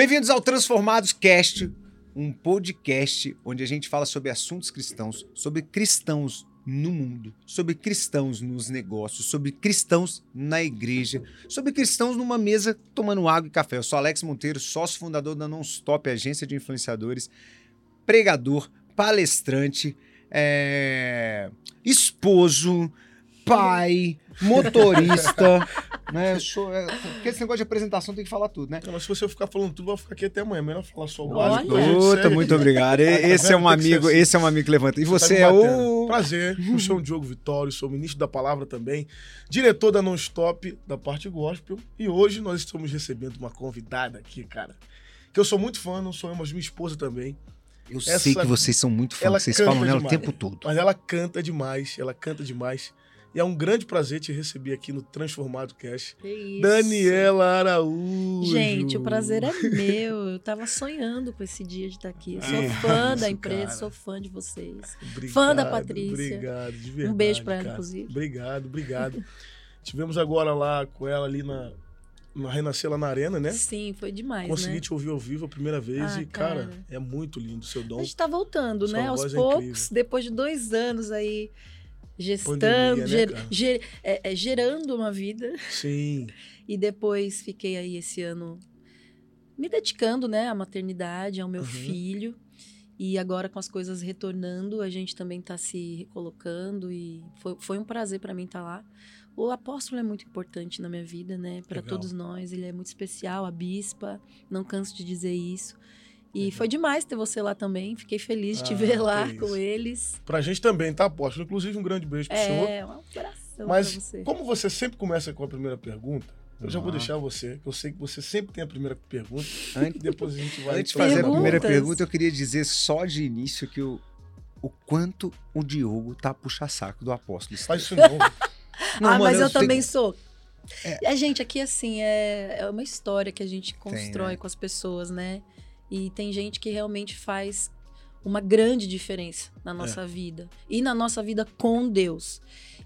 Bem-vindos ao Transformados Cast, um podcast onde a gente fala sobre assuntos cristãos, sobre cristãos no mundo, sobre cristãos nos negócios, sobre cristãos na igreja, sobre cristãos numa mesa tomando água e café. Eu sou Alex Monteiro, sócio fundador da Nonstop, agência de influenciadores, pregador, palestrante, é... esposo, pai, motorista, né? Eu sou, é, porque esse negócio de apresentação tem que falar tudo, né? Não, mas se você ficar falando tudo, vai ficar aqui até amanhã. Melhor falar só o básico. Puta, muito obrigado. E- Esse é um amigo, assim. esse é um amigo que levanta. E Tá você me é o Prazer, eu sou o Diogo Vitório, sou ministro da palavra também, diretor da Non-Stop, da parte gospel. E hoje nós estamos recebendo uma convidada aqui, cara. Que eu sou muito fã, não sou eu, mas minha esposa também. Eu Essa- sei que vocês são muito fãs, vocês falam nela o demais. tempo todo. Mas ela canta demais, ela canta demais. E é um grande prazer te receber aqui no Transformado Cash. Que isso. Daniela Araújo. Gente, o prazer é meu. Eu tava sonhando com esse dia de estar aqui. Eu sou É fã isso, da empresa, cara. sou fã de vocês. Obrigado, Fã da Patrícia. Obrigado, de verdade. beijo pra ela, inclusive. Obrigado, obrigado. Tivemos agora lá com ela ali na, na Renascer lá na Arena, né? Sim, foi demais, Consegui né? te ouvir ao vivo a primeira vez Ah, e, cara, cara. é muito lindo o seu A dom. gente tá voltando, Sua né? Aos é poucos, depois de dois anos aí gestando, Pandemia, né, ger- cara? ger- é, é, gerando uma vida. Sim. E depois fiquei aí esse ano me dedicando, né, à maternidade, ao meu Uhum. filho. E agora com as coisas retornando, a gente também está se recolocando e foi, foi um prazer para mim estar lá. O apóstolo é muito importante na minha vida, né, para todos nós. Ele é muito especial, a bispa, não canso de dizer isso. E Legal. foi demais ter você lá também. Fiquei feliz de te Ah, ver que lá isso. com eles. Pra gente também, tá, apóstolo? Inclusive, um grande beijo pro senhor. É, um abração Mas pra você. como você sempre começa com a primeira pergunta, eu já vou Ah. deixar você, que eu sei que você sempre tem a primeira pergunta. Antes, Depois a gente vai. antes de fazer a Perguntas. primeira pergunta, eu queria dizer só de início que o, o quanto o Diogo tá puxa-saco do apóstolo. Faz isso não. Não, ah, mano, mas eu, tenho- também sou. É. A gente aqui, assim, é, é uma história que a gente constrói né? com as pessoas, né? E tem gente que realmente faz uma grande diferença na nossa vida. E na nossa vida com Deus.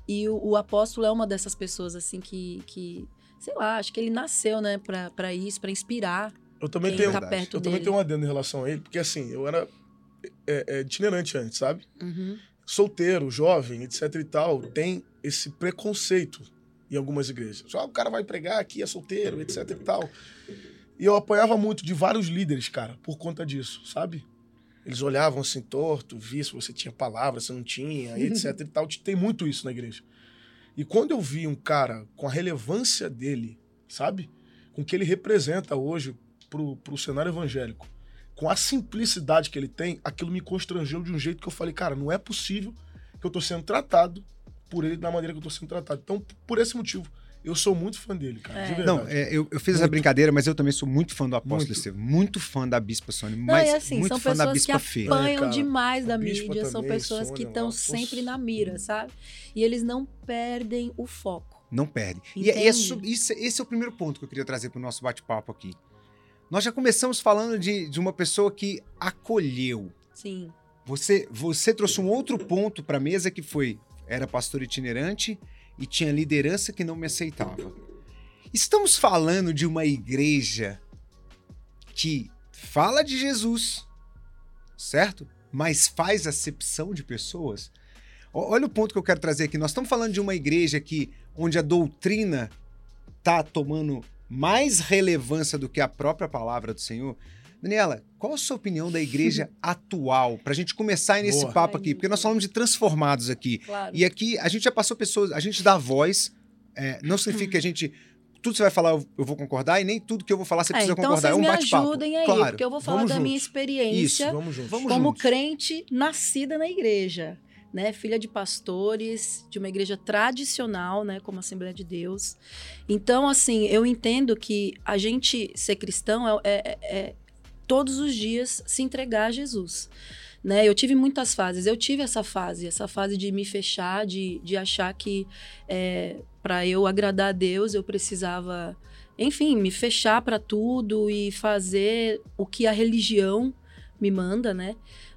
E o, o apóstolo é uma dessas pessoas, assim, que, que sei lá, acho que ele nasceu, né, pra, pra isso, pra inspirar Eu também tenho. tá Eu também dele. tenho um adendo em relação a ele, porque assim, eu era é, é, itinerante antes, sabe? Uhum. Solteiro, jovem, etc e tal, tem esse preconceito em algumas igrejas. Só o cara vai pregar aqui, é solteiro, etc e tal. E eu apanhava muito de vários líderes, cara, por conta disso, sabe? Eles olhavam assim torto, via se você tinha palavra, se não tinha, etc e tal. Tem muito isso na igreja. E quando eu vi um cara com a relevância dele, sabe? Com o que ele representa hoje pro, pro cenário evangélico, com a simplicidade que ele tem, aquilo me constrangeu de um jeito que eu falei, cara, não é possível que eu tô sendo tratado por ele da maneira que eu tô sendo tratado. Então, por esse motivo, eu sou muito fã dele, cara, de É. verdade. Não, é, eu, eu fiz essa Muito. brincadeira, mas eu também sou muito fã do apóstolo Muito. Estevam. Muito fã da Bispa Sônia, Não, mas assim, muito são fã da pessoas que Bispa Fê. apanham É, cara. demais da mídia, são também, pessoas que Sônia estão lá, sempre na mira, sabe? E eles não perdem o foco. Não perde. E, é- e é esse é o primeiro ponto que eu queria trazer para o nosso bate-papo aqui. Nós já começamos falando de, de uma pessoa que acolheu. Sim. Você, você trouxe um outro ponto para a mesa que foi: era pastor itinerante e tinha liderança que não me aceitava. Estamos falando de uma igreja que fala de Jesus, certo? Mas faz acepção de pessoas. Olha o ponto que eu quero trazer aqui. Nós estamos falando de uma igreja que, onde a doutrina está tomando mais relevância do que a própria palavra do Senhor. Daniela, qual a sua opinião da igreja atual? Para a gente começar nesse Boa. papo aqui, porque nós falamos de transformados aqui. Claro. E aqui a gente já passou pessoas, a gente dá voz, é, não significa que a gente. Tudo que você vai falar eu, vou concordar, e nem tudo que eu vou falar você É, precisa então concordar. é um me bate-papo. ajudem aí, claro. porque eu vou falar da minha juntos. experiência Vamos juntos. Vamos como juntos. crente nascida na igreja, né? Filha de pastores, de uma igreja tradicional, né? Como a Assembleia de Deus. Então, assim, eu entendo que a gente ser cristão é, é- é todos os dias se entregar a Jesus. Né? Eu tive muitas fases. Eu tive essa fase, essa fase de me fechar, de, de achar que para eu agradar a Deus eu precisava, enfim, me fechar para tudo e fazer o que a religião me manda, né?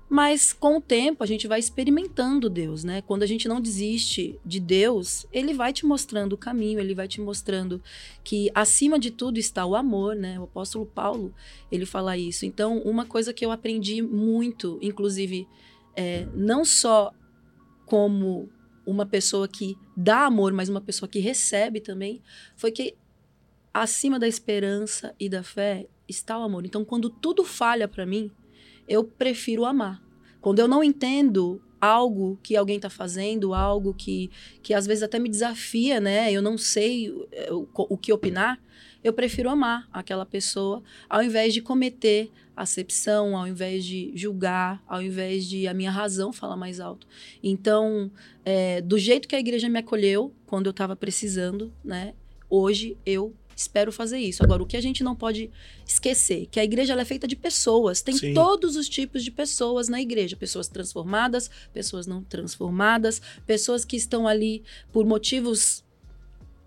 Mas com o tempo a gente vai experimentando Deus, né? Quando a gente não desiste de Deus, ele vai te mostrando o caminho, ele vai te mostrando que acima de tudo está o amor, né? O apóstolo Paulo, ele fala isso. Então, uma coisa que eu aprendi muito, inclusive, é, não só como uma pessoa que dá amor, mas uma pessoa que recebe também, foi que acima da esperança e da fé está o amor. Então, quando tudo falha para mim, eu prefiro amar. Quando eu não entendo algo que alguém está fazendo, algo que, que às vezes até me desafia, né? Eu não sei eh, o, o que opinar, eu prefiro amar aquela pessoa ao invés de cometer acepção, ao invés de julgar, ao invés de a minha razão falar mais alto. Então, é, do jeito que a igreja me acolheu quando eu estava precisando, né? Hoje eu espero fazer isso. Agora, o que a gente não pode esquecer, que a igreja é feita de pessoas, tem Sim. todos os tipos de pessoas na igreja, pessoas transformadas, pessoas não transformadas, pessoas que estão ali por motivos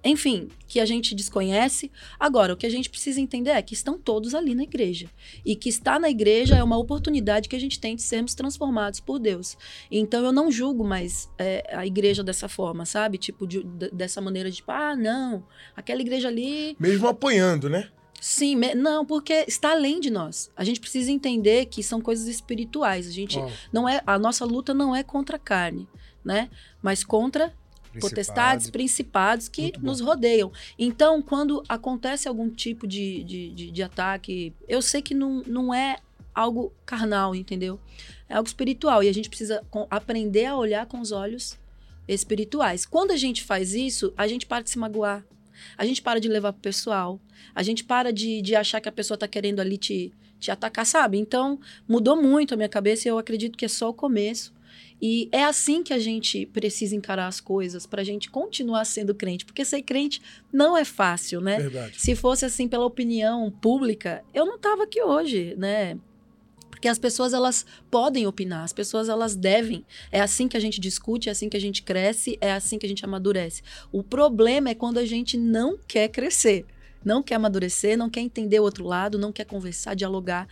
enfim, que a gente desconhece. Agora, o que a gente precisa entender é que estão todos ali na igreja. E que estar na igreja é uma oportunidade que a gente tem de sermos transformados por Deus. Então, eu não julgo mais é, a igreja dessa forma, sabe? Tipo, de, de, dessa maneira de, tipo, ah, não, aquela igreja ali. Mesmo apanhando, né? Sim, não, porque está além de nós. A gente precisa entender que são coisas espirituais. A gente oh. não é, a nossa luta não é contra a carne, né? Mas contra potestades, principados que nos rodeiam. Então, quando acontece algum tipo de, de, de, de, ataque, eu sei que não, não é algo carnal, entendeu? É algo espiritual. E a gente precisa aprender a olhar com os olhos espirituais. Quando a gente faz isso, a gente para de se magoar. A gente para de levar pro pessoal. A gente para de, de achar que a pessoa tá querendo ali te, te atacar, sabe? Então, mudou muito a minha cabeça e eu acredito que é só o começo. E é assim que a gente precisa encarar as coisas para a gente continuar sendo crente, porque ser crente não é fácil, né? Verdade. Se fosse assim pela opinião pública, eu não estava aqui hoje, né? Porque as pessoas elas podem opinar, as pessoas elas devem. É assim que a gente discute, é assim que a gente cresce, é assim que a gente amadurece. O problema é quando a gente não quer crescer, não quer amadurecer, não quer entender o outro lado, não quer conversar, dialogar.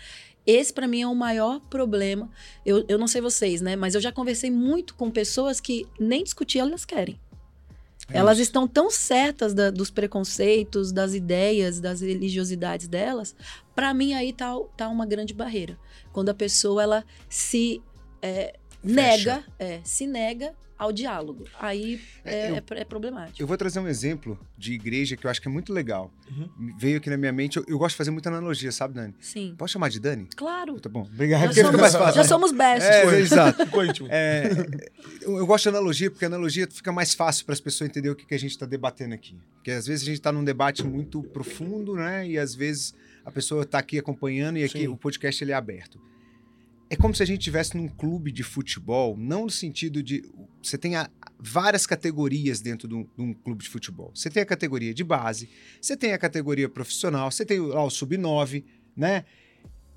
Esse, para mim, é o maior problema. Eu, eu não sei vocês, né? Mas eu já conversei muito com pessoas que nem discutir elas querem. É elas estão tão certas da, dos preconceitos, das ideias, das religiosidades delas. Para mim, aí tá, tá uma grande barreira. Quando a pessoa ela se é, nega, é, se nega ao diálogo. Aí é, é, eu, é, é, problemático. Eu vou trazer um exemplo de igreja que eu acho que é muito legal. Uhum. Veio aqui na minha mente. Eu, eu, gosto de fazer muita analogia, sabe, Dani? Sim. Posso chamar de Dani? Claro. Tá bom. Obrigado. Já, somos, mais fácil. já somos best. É, exato. é, eu, eu, gosto de analogia porque a analogia fica mais fácil para as pessoas entenderem o que, que a gente está debatendo aqui. Porque às vezes a gente está num debate muito profundo, né? E às vezes a pessoa está aqui acompanhando e aqui Sim. o podcast ele é aberto é como se a gente estivesse num clube de futebol, não no sentido de. Você tem a, várias categorias dentro de um, de um, clube de futebol. Você tem a categoria de base, você tem a categoria profissional, você tem lá o sub-9, né?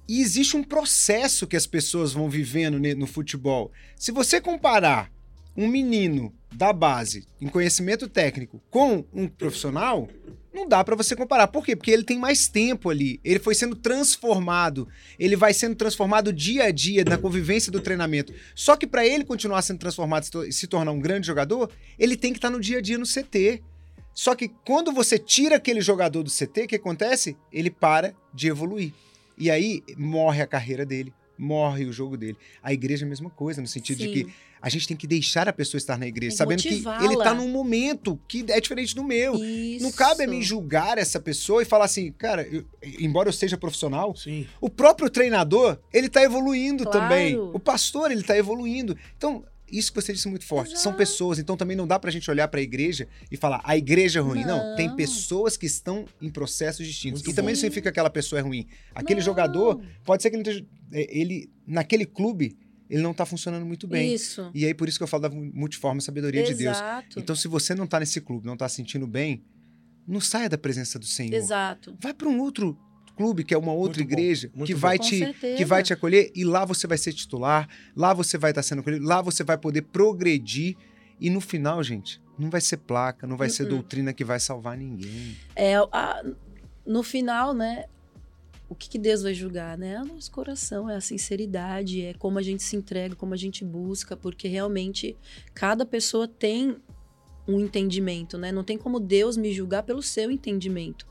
E existe um processo que as pessoas vão vivendo no futebol. Se você comparar um menino da base em conhecimento técnico com um profissional, não dá para você comparar. Por quê? Porque ele tem mais tempo ali. Ele foi sendo transformado. Ele vai sendo transformado dia a dia na convivência do treinamento. Só que para ele continuar sendo transformado e se tornar um grande jogador, ele tem que estar tá no dia a dia no CT. Só que quando você tira aquele jogador do CT, o que acontece? Ele para de evoluir. E aí morre a carreira dele, morre o jogo dele. A igreja é a mesma coisa, no sentido Sim. de que a gente tem que deixar a pessoa estar na igreja, sabendo que ele está num momento que é diferente do meu. Isso. Não cabe a mim julgar essa pessoa e falar assim, cara, eu, embora eu seja profissional, Sim. o próprio treinador, ele está evoluindo claro. também. O pastor, ele está evoluindo. Então, isso que você disse muito forte. Exato. São pessoas, então também não dá pra gente olhar para a igreja e falar a igreja é ruim. Não. não. tem pessoas que estão em processos distintos. Muito e também não significa que aquela pessoa é ruim. Aquele não. jogador, pode ser que ele, esteja, é, ele naquele clube, ele não está funcionando muito bem. Isso. E aí, por isso que eu falo da multiforme sabedoria Exato. de Deus. Então, se você não está nesse clube, não está sentindo bem, não saia da presença do Senhor. Exato. Vai para um outro clube, que é uma outra muito igreja, que vai, te, que vai te acolher, e lá você vai ser titular, lá você vai estar tá sendo acolhido, lá você vai poder progredir. E no final, gente, não vai ser placa, não vai uh -uh. ser doutrina que vai salvar ninguém. É, a, no final, né, o que, que Deus vai julgar, né? É o nosso coração, é a sinceridade, é como a gente se entrega, como a gente busca, porque realmente cada pessoa tem um entendimento, né? Não tem como Deus me julgar pelo seu entendimento,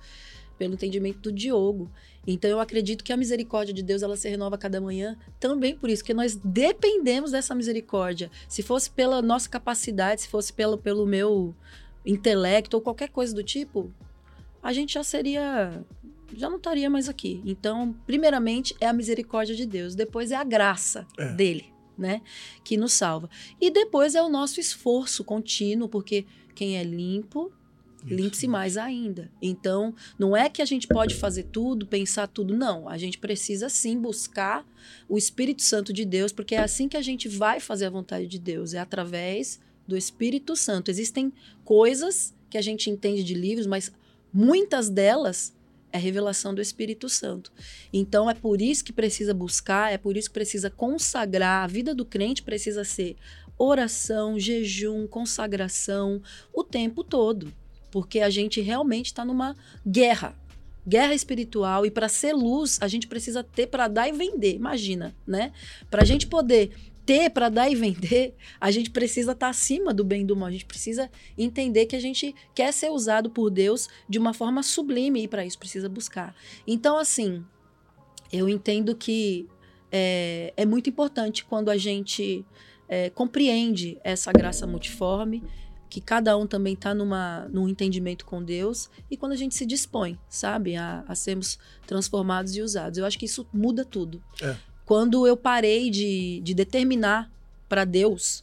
pelo entendimento do Diogo. Então eu acredito que a misericórdia de Deus ela se renova a cada manhã também por isso, que nós dependemos dessa misericórdia. Se fosse pela nossa capacidade, se fosse pelo, pelo meu intelecto ou qualquer coisa do tipo, a gente já seria já não estaria mais aqui. Então, primeiramente é a misericórdia de Deus, depois é a graça É. dele, né, que nos salva. E depois é o nosso esforço contínuo, porque quem é limpo limpe-se mais ainda. Então, não é que a gente pode fazer tudo, pensar tudo, não. A gente precisa sim buscar o Espírito Santo de Deus, porque é assim que a gente vai fazer a vontade de Deus, é através do Espírito Santo. Existem coisas que a gente entende de livros, mas muitas delas é revelação do Espírito Santo. Então é por isso que precisa buscar, é por isso que precisa consagrar. A vida do crente precisa ser oração, jejum, consagração o tempo todo, porque a gente realmente está numa guerra. Guerra espiritual e para ser luz, a gente precisa ter para dar e vender. Imagina, né? Para a gente poder ter para dar e vender, a gente precisa estar acima do bem e do mal. A gente precisa entender que a gente quer ser usado por Deus de uma forma sublime e para isso precisa buscar. Então, assim, eu entendo que é, é muito importante quando a gente é, compreende essa graça multiforme, que cada um também está num entendimento com Deus, e quando a gente se dispõe, sabe, a, a sermos transformados e usados. Eu acho que isso muda tudo. É. Quando eu parei de, de determinar para Deus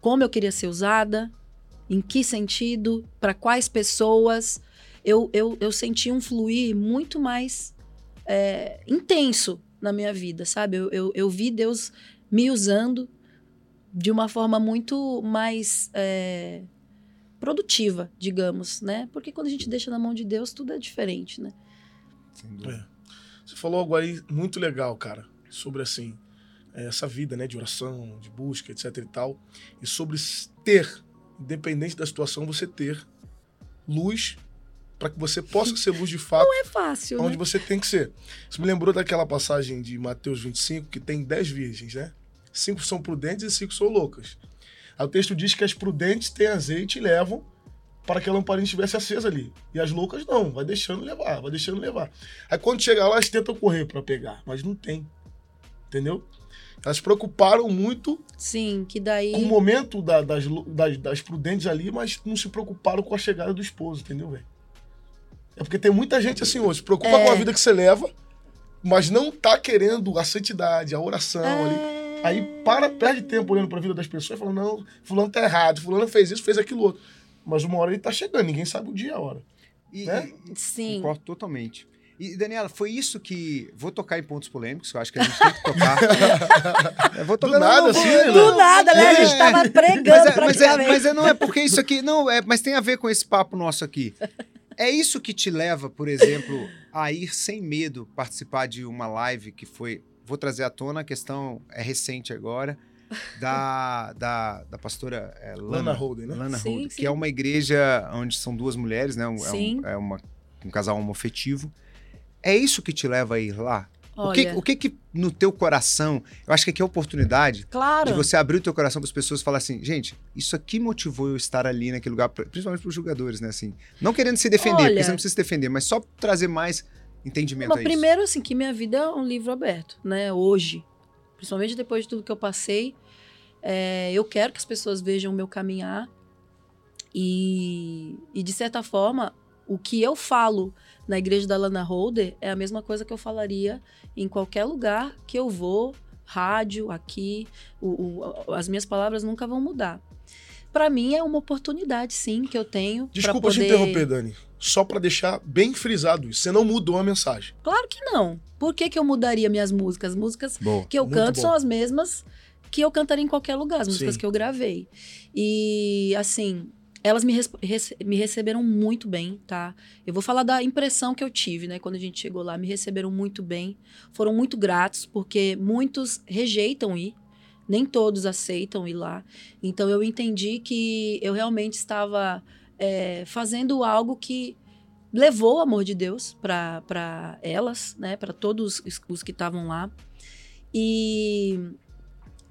como eu queria ser usada, em que sentido, para quais pessoas, eu, eu, eu senti um fluir muito mais é, intenso na minha vida, sabe? Eu, eu, eu vi Deus me usando de uma forma muito mais é, produtiva, digamos, né? Porque quando a gente deixa na mão de Deus, tudo é diferente, né? Sem dúvida. Você falou algo aí muito legal, cara, sobre assim, eh, essa vida, né, de oração, de busca, etc e tal, e sobre ter, independente da situação, você ter luz para que você possa ser luz de fato É fácil, onde né? você tem que ser. Isso me lembrou daquela passagem de Mateus 25, que tem 10 virgens, né? Cinco são prudentes e cinco são loucas. Aí o texto diz que as prudentes têm azeite e levam para que a lamparina estivesse acesa ali. E as loucas não, vai deixando levar, vai deixando levar. Aí quando chega lá, elas tentam correr para pegar, mas não tem. Entendeu? Elas se preocuparam muito Sim, que daí. com o momento da- das, das, das prudentes ali, mas não se preocuparam com a chegada do esposo, entendeu, velho? É porque tem muita gente assim hoje, se preocupa É. com a vida que você leva, mas não tá querendo a santidade, a oração ali. É... Aí para, perde tempo olhando pra vida das pessoas e fala, não, fulano tá errado, fulano fez isso, fez aquilo outro. Mas uma hora ele tá chegando, ninguém sabe o dia e a hora. E, Né? e- Sim. Concordo totalmente. E, Daniela, foi isso que. Vou tocar em pontos polêmicos, que eu acho que a gente tem que tocar. Eu vou Do tocar- não, nada, não, assim, não, né? Do nada, né? A gente É. tava pregando Mas, é, mas, é, mas é- não é porque isso aqui. Não, é, mas tem a ver com esse papo nosso aqui. É isso que te leva, por exemplo, a ir sem medo participar de uma live que foi. Vou trazer à tona, a questão é recente agora, da, da, da pastora é, Lana Lana, Holden, né? Lana Sim, Holden, sim. que é uma igreja onde são duas mulheres, né? Um- é, Sim. um, é uma, um casal homofetivo. É isso que te leva a ir lá? O que, Olha, o que que no teu coração, eu acho que aqui é a oportunidade claro. de você abrir o teu coração para as pessoas e falar assim, gente, isso aqui motivou eu estar ali naquele lugar, principalmente para os jogadores, né? Assim, não querendo se defender, Olha- porque você não precisa se defender, mas só trazer mais entendimento Mas a isso. primeiro, assim, que minha vida é um livro aberto, né? Hoje. Principalmente depois de tudo que eu passei. é, eu quero que as pessoas vejam o meu caminhar. E, e, de certa forma, o que eu falo na igreja da Lana Holder é a mesma coisa que eu falaria em qualquer lugar que eu vou, rádio, aqui. o- o- as minhas palavras nunca vão mudar. Para mim é uma oportunidade, sim, que eu tenho. Desculpa te poder... interromper, Dani. Só pra deixar bem frisado isso. Você não mudou a mensagem. Claro que não. Por que, que eu mudaria minhas músicas? As músicas Boa. que eu canto bom. são as mesmas que eu cantaria em qualquer lugar, as músicas Sim. que eu gravei. E, assim, elas me, rece- me receberam muito bem, tá? Eu vou falar da impressão que eu tive, né? Quando a gente chegou lá, me receberam muito bem. Foram muito gratos, porque muitos rejeitam ir. Nem todos aceitam ir lá. Então, eu entendi que eu realmente estava é, fazendo algo que levou o amor de Deus para elas, né, para todos os, os que estavam lá. E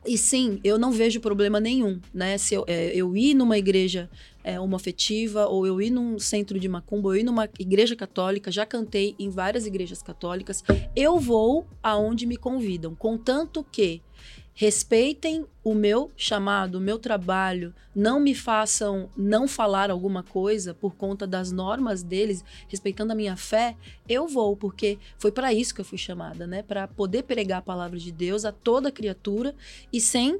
e sim, eu não vejo problema nenhum, né? Se eu, é, eu ir numa igreja é, homoafetiva, ou eu ir num centro de macumba, ou eu ir numa igreja católica, já cantei em várias igrejas católicas, eu vou aonde me convidam, contanto que respeitem o meu chamado, o meu trabalho, não me façam não falar alguma coisa por conta das normas deles, respeitando a minha fé, eu vou, porque foi para isso que eu fui chamada, né? Para poder pregar a palavra de Deus a toda criatura e sem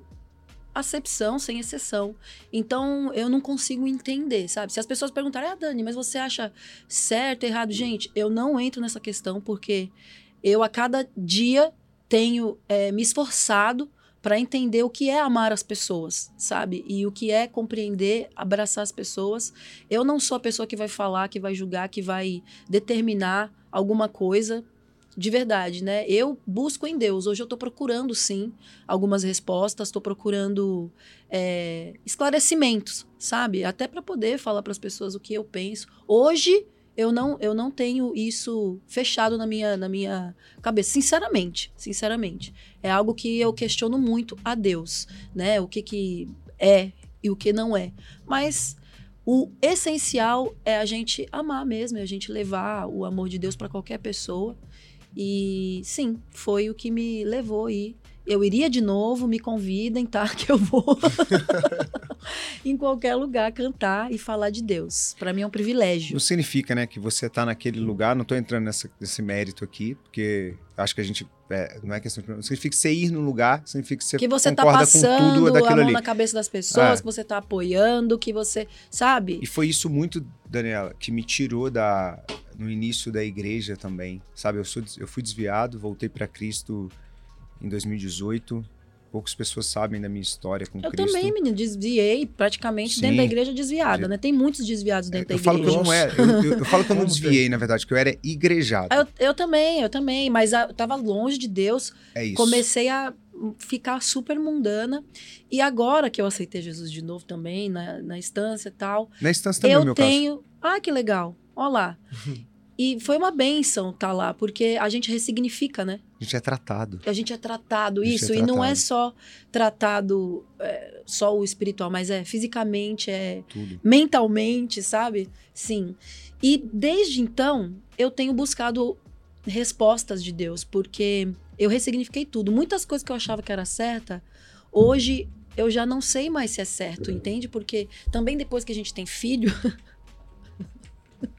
acepção, sem exceção. Então, eu não consigo entender, sabe? Se as pessoas perguntarem, ah, Dani, mas você acha certo, errado? Gente, eu não entro nessa questão porque eu, a cada dia, tenho é, me esforçado para entender o que é amar as pessoas, sabe? E o que é compreender, abraçar as pessoas. Eu não sou a pessoa que vai falar, que vai julgar, que vai determinar alguma coisa de verdade, né? Eu busco em Deus. Hoje eu estou procurando, sim, algumas respostas, estou procurando é, esclarecimentos, sabe? Até para poder falar para as pessoas o que eu penso. Hoje eu não, eu não tenho isso fechado na minha, na minha cabeça, sinceramente, sinceramente. É algo que eu questiono muito a Deus, né? O que que é e o que não é. Mas o essencial é a gente amar mesmo, é a gente levar o amor de Deus para qualquer pessoa. E sim, foi o que me levou aí eu iria de novo, me convidem, tá? Que eu vou em qualquer lugar cantar e falar de Deus. Para mim é um privilégio. Não significa, né, que você tá naquele lugar, não tô entrando nessa, nesse mérito aqui, porque acho que a gente é, não é questão de. Significa que você ir num lugar, significa que você, que você tá concorda tá passando com tudo a mão ali. na cabeça das pessoas, É. que você tá apoiando, que você. Sabe? E foi isso muito, Daniela, que me tirou da no início da igreja também, sabe? Eu, sou, eu fui desviado, voltei para Cristo em 2018. Poucas pessoas sabem da minha história com Eu Cristo. também, menino, desviei praticamente Sim. dentro da igreja desviada, né? Tem muitos desviados dentro eu da falo que eu igreja. não era, eu, eu- eu falo que eu não desviei, na verdade, que eu era igrejado. Eu, eu também, eu também, mas eu tava longe de Deus, É isso. comecei a ficar super mundana. E agora que eu aceitei Jesus de novo também, na, na instância e tal, Na instância também, no eu meu caso. tenho. Ah, que legal. Olha lá. E foi uma benção estar lá, porque a gente ressignifica, né? A gente é tratado. A gente é tratado, gente isso. é E não é tratado. só tratado é, só o espiritual, mas é fisicamente, é Tudo. mentalmente, sabe? Sim. E desde então, eu tenho buscado respostas de Deus, porque eu ressignifiquei tudo. Muitas coisas que eu achava que era certa, hoje eu já não sei mais se é certo, entende? Porque também depois que a gente tem filho,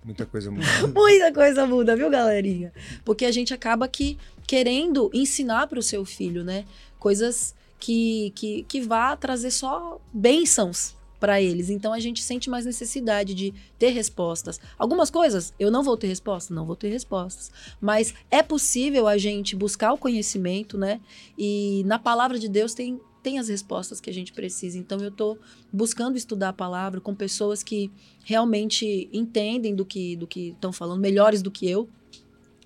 Muita coisa muda. muita coisa muda, viu, galerinha? Porque a gente acaba que querendo ensinar para o seu filho, né? Coisas que, que, que vá trazer só bênçãos para eles. Então a gente sente mais necessidade de ter respostas. Algumas coisas eu não vou ter respostas, não vou ter respostas. Mas é possível a gente buscar o conhecimento, né? E na palavra de Deus tem tem as respostas que a gente precisa. Então eu tô buscando estudar a palavra com pessoas que realmente entendem do que do que estão falando, melhores do que eu.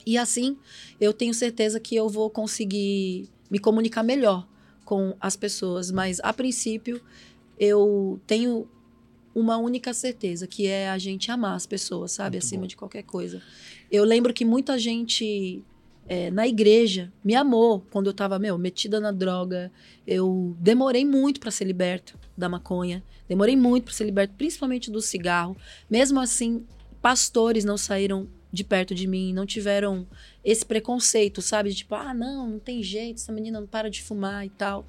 E assim, eu tenho certeza que eu vou conseguir me comunicar melhor com as pessoas, mas a princípio eu tenho uma única certeza, que é a gente amar as pessoas, sabe, Muito acima bom. de qualquer coisa. Eu lembro que muita gente é, na igreja me amou quando eu tava, meu, metida na droga. Eu demorei muito para ser liberta da maconha, demorei muito para ser liberta, principalmente do cigarro. Mesmo assim, pastores não saíram de perto de mim, não tiveram esse preconceito, sabe? De tipo, ah, não, não tem jeito, essa menina não para de fumar e tal.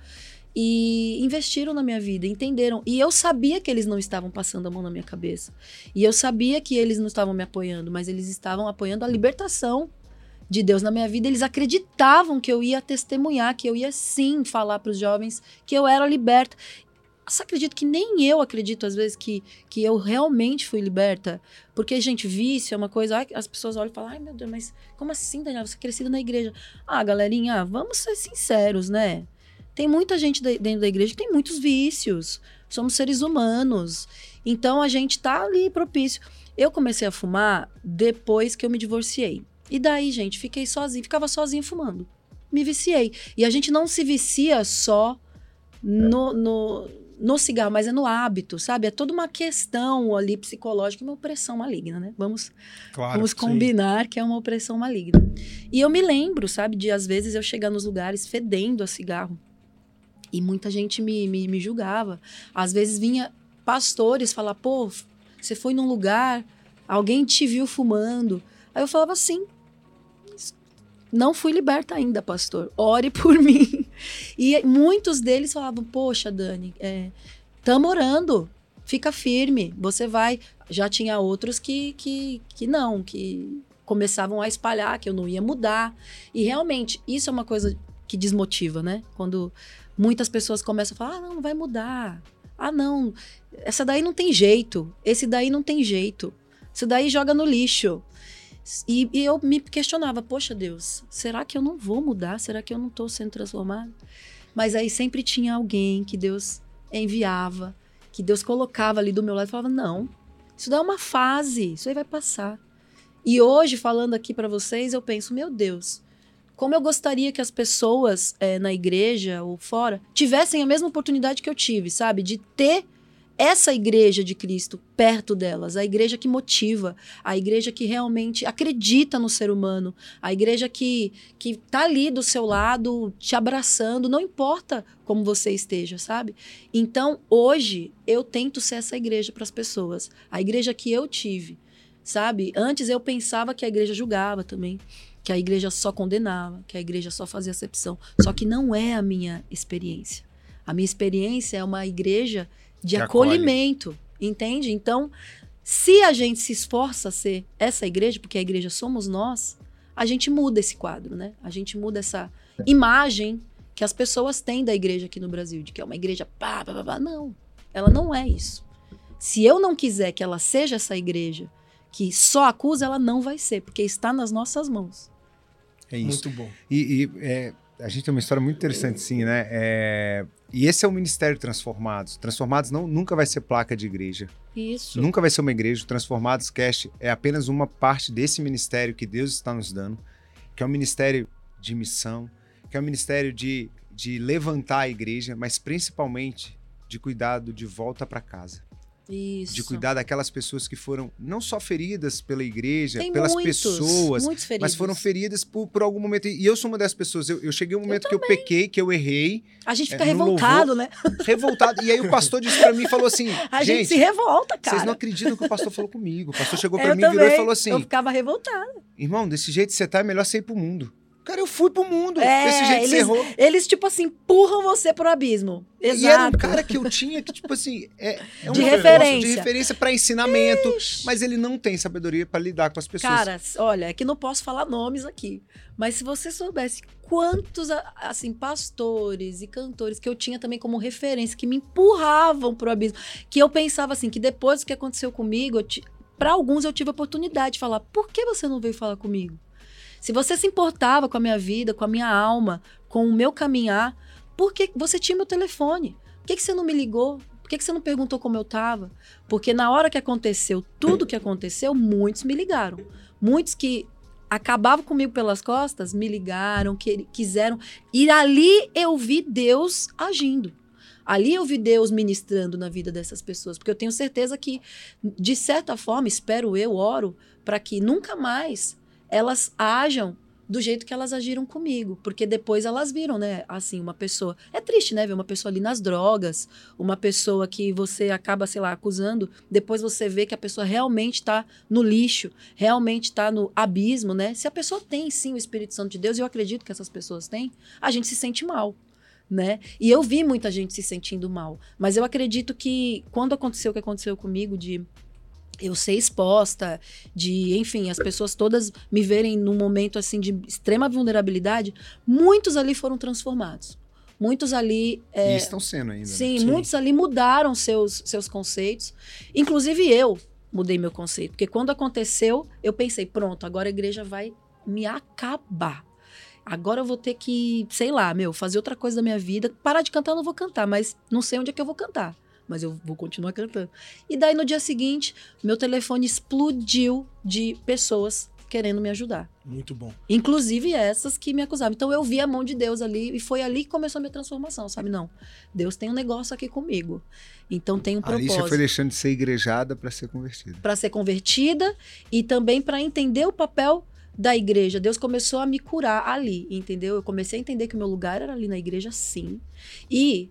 E investiram na minha vida, entenderam. E eu sabia que eles não estavam passando a mão na minha cabeça. E eu sabia que eles não estavam me apoiando, mas eles estavam apoiando a libertação de Deus na minha vida. Eles acreditavam que eu ia testemunhar, que eu ia sim falar para os jovens que eu era liberta. Você acredita que nem eu acredito, às vezes, que, que eu realmente fui liberta? Porque, gente, vício é uma coisa. ai, as pessoas olham e falam: ai meu Deus, mas como assim, Daniela? Você é crescida na igreja. Ah, galerinha, vamos ser sinceros, né? Tem muita gente de- dentro da igreja que tem muitos vícios. Somos seres humanos. Então a gente tá ali propício. Eu comecei a fumar depois que eu me divorciei. E daí, gente, fiquei sozinha, ficava sozinha fumando. Me viciei. E a gente não se vicia só no, no- no cigarro, mas é no hábito, sabe? É toda uma questão ali psicológica, uma opressão maligna, né? Vamos, Claro. vamos sim. combinar que é uma opressão maligna. E eu me lembro, sabe, de às vezes eu chegar nos lugares fedendo a cigarro. E muita gente me, me, me julgava. Às vezes vinha pastores falar, pô, você foi num lugar, alguém te viu fumando. Aí eu falava assim, não fui liberta ainda, pastor. Ore por mim. E muitos deles falavam, poxa, Dani, é, orando, fica firme, você vai. Já tinha outros que, que, que não, que começavam a espalhar, que eu não ia mudar. E realmente, isso é uma coisa que desmotiva, né? Quando muitas pessoas começam a falar, ah, não, não vai mudar. Ah, não, essa daí não tem jeito. Esse daí não tem jeito. Isso daí joga no lixo. E, e eu me questionava, poxa Deus, será que eu não vou mudar? Será que eu não estou sendo transformado? Mas aí sempre tinha alguém que Deus enviava, que Deus colocava ali do meu lado e falava, não, isso é uma fase, isso aí vai passar. E hoje, falando aqui para vocês, eu penso, meu Deus, como eu gostaria que as pessoas eh, na igreja ou fora tivessem a mesma oportunidade que eu tive, sabe? De ter essa igreja de Cristo perto delas, a igreja que motiva, a igreja que realmente acredita no ser humano, a igreja que que tá ali do seu lado, te abraçando, não importa como você esteja, sabe? Então, hoje eu tento ser essa igreja para as pessoas, a igreja que eu tive, sabe? Antes eu pensava que a igreja julgava também, que a igreja só condenava, que a igreja só fazia acepção, só que não é a minha experiência. A minha experiência é uma igreja de acolhimento, entende? Então, se a gente se esforça a ser essa igreja, porque a igreja somos nós, a gente muda esse quadro, né? A gente muda essa imagem que as pessoas têm da igreja aqui no Brasil, de que é uma igreja pá, pá, pá, pá. Não, ela não é isso. Se eu não quiser que ela seja essa igreja que só acusa, ela não vai ser, porque está nas nossas mãos. É isso. Muito bom. E, e, é, a gente tem uma história muito interessante, sim, né? É, e esse é o Ministério Transformados. Transformados não, nunca vai ser placa de igreja. Isso. Nunca vai ser uma igreja. O Transformados Cast é apenas uma parte desse ministério que Deus está nos dando, que é um ministério de missão, que é um ministério de, de levantar a igreja, mas principalmente de cuidado de volta para casa. Isso. De cuidar daquelas pessoas que foram não só feridas pela igreja, Tem pelas muitos, pessoas, muitos mas foram feridas por, por algum momento. E eu sou uma dessas pessoas. Eu, eu cheguei um momento que eu pequei, que eu errei, A gente É, fica no revoltado, né? revoltado. e aí o pastor disse pra mim, falou assim, A gente, gente, se revolta, cara. vocês não acreditam que o pastor falou comigo. O pastor chegou É, pra eu mim, virou e também. falou assim, Eu ficava revoltada. irmão, desse jeito que você tá, é melhor você ir pro mundo. Cara, eu fui pro mundo. É, desse jeito eles- errou. Eles, tipo assim, empurram você pro abismo. Exato. E era um cara que eu tinha que, tipo assim, é, é De referência. de referência pra ensinamento, mas ele não tem sabedoria pra lidar com as pessoas. Cara, olha, é que não posso falar nomes aqui. Mas se você soubesse quantos, assim, pastores e cantores que eu tinha também como referência, que me empurravam pro abismo, que eu pensava assim, que depois do que aconteceu comigo, pra alguns eu tive a oportunidade de falar, por que você não veio falar comigo? Se você se importava com a minha vida, com a minha alma, com o meu caminhar, por que você tinha meu telefone? Por que, que você não me ligou? Por que, que você não perguntou como eu tava? Porque na hora que aconteceu tudo que aconteceu, muitos me ligaram. Muitos que acabavam comigo pelas costas me ligaram, que, quiseram. E ali eu vi Deus agindo. Ali eu vi Deus ministrando na vida dessas pessoas. Porque eu tenho certeza que, de certa forma, espero eu, oro, para que nunca mais elas ajam do jeito que elas agiram comigo, porque depois elas viram, né, assim, uma pessoa, é triste, né, ver uma pessoa ali nas drogas, uma pessoa que você acaba, sei lá, acusando, depois você vê que a pessoa realmente tá no lixo, realmente tá no abismo, né? Se a pessoa tem sim o Espírito Santo de Deus, e eu acredito que essas pessoas têm, a gente se sente mal. Né? E eu vi muita gente se sentindo mal, mas eu acredito que quando aconteceu o que aconteceu comigo de eu ser exposta, de, enfim, as pessoas todas me verem num momento assim de extrema vulnerabilidade, muitos ali foram transformados. Muitos ali E estão sendo ainda. né? Sim, Sim. muitos ali mudaram seus, seus conceitos. Inclusive eu mudei meu conceito. Porque quando aconteceu, eu pensei, pronto, agora a igreja vai me acabar. Agora eu vou ter que, sei lá, meu, fazer outra coisa da minha vida. Parar de cantar, eu não vou cantar, mas não sei onde é que eu vou cantar. Mas eu vou continuar cantando. E daí no dia seguinte, meu telefone explodiu de pessoas querendo me ajudar. Muito bom. Inclusive essas que me acusavam. Então eu vi a mão de Deus ali e foi ali que começou a minha transformação, sabe? Não. Deus tem um negócio aqui comigo. Então tem um A Alicia foi propósito deixando de ser igrejada para ser convertida. para ser convertida e também para entender o papel da igreja. Deus começou a me curar ali, entendeu? Eu comecei a entender que o meu lugar era ali na igreja, sim. E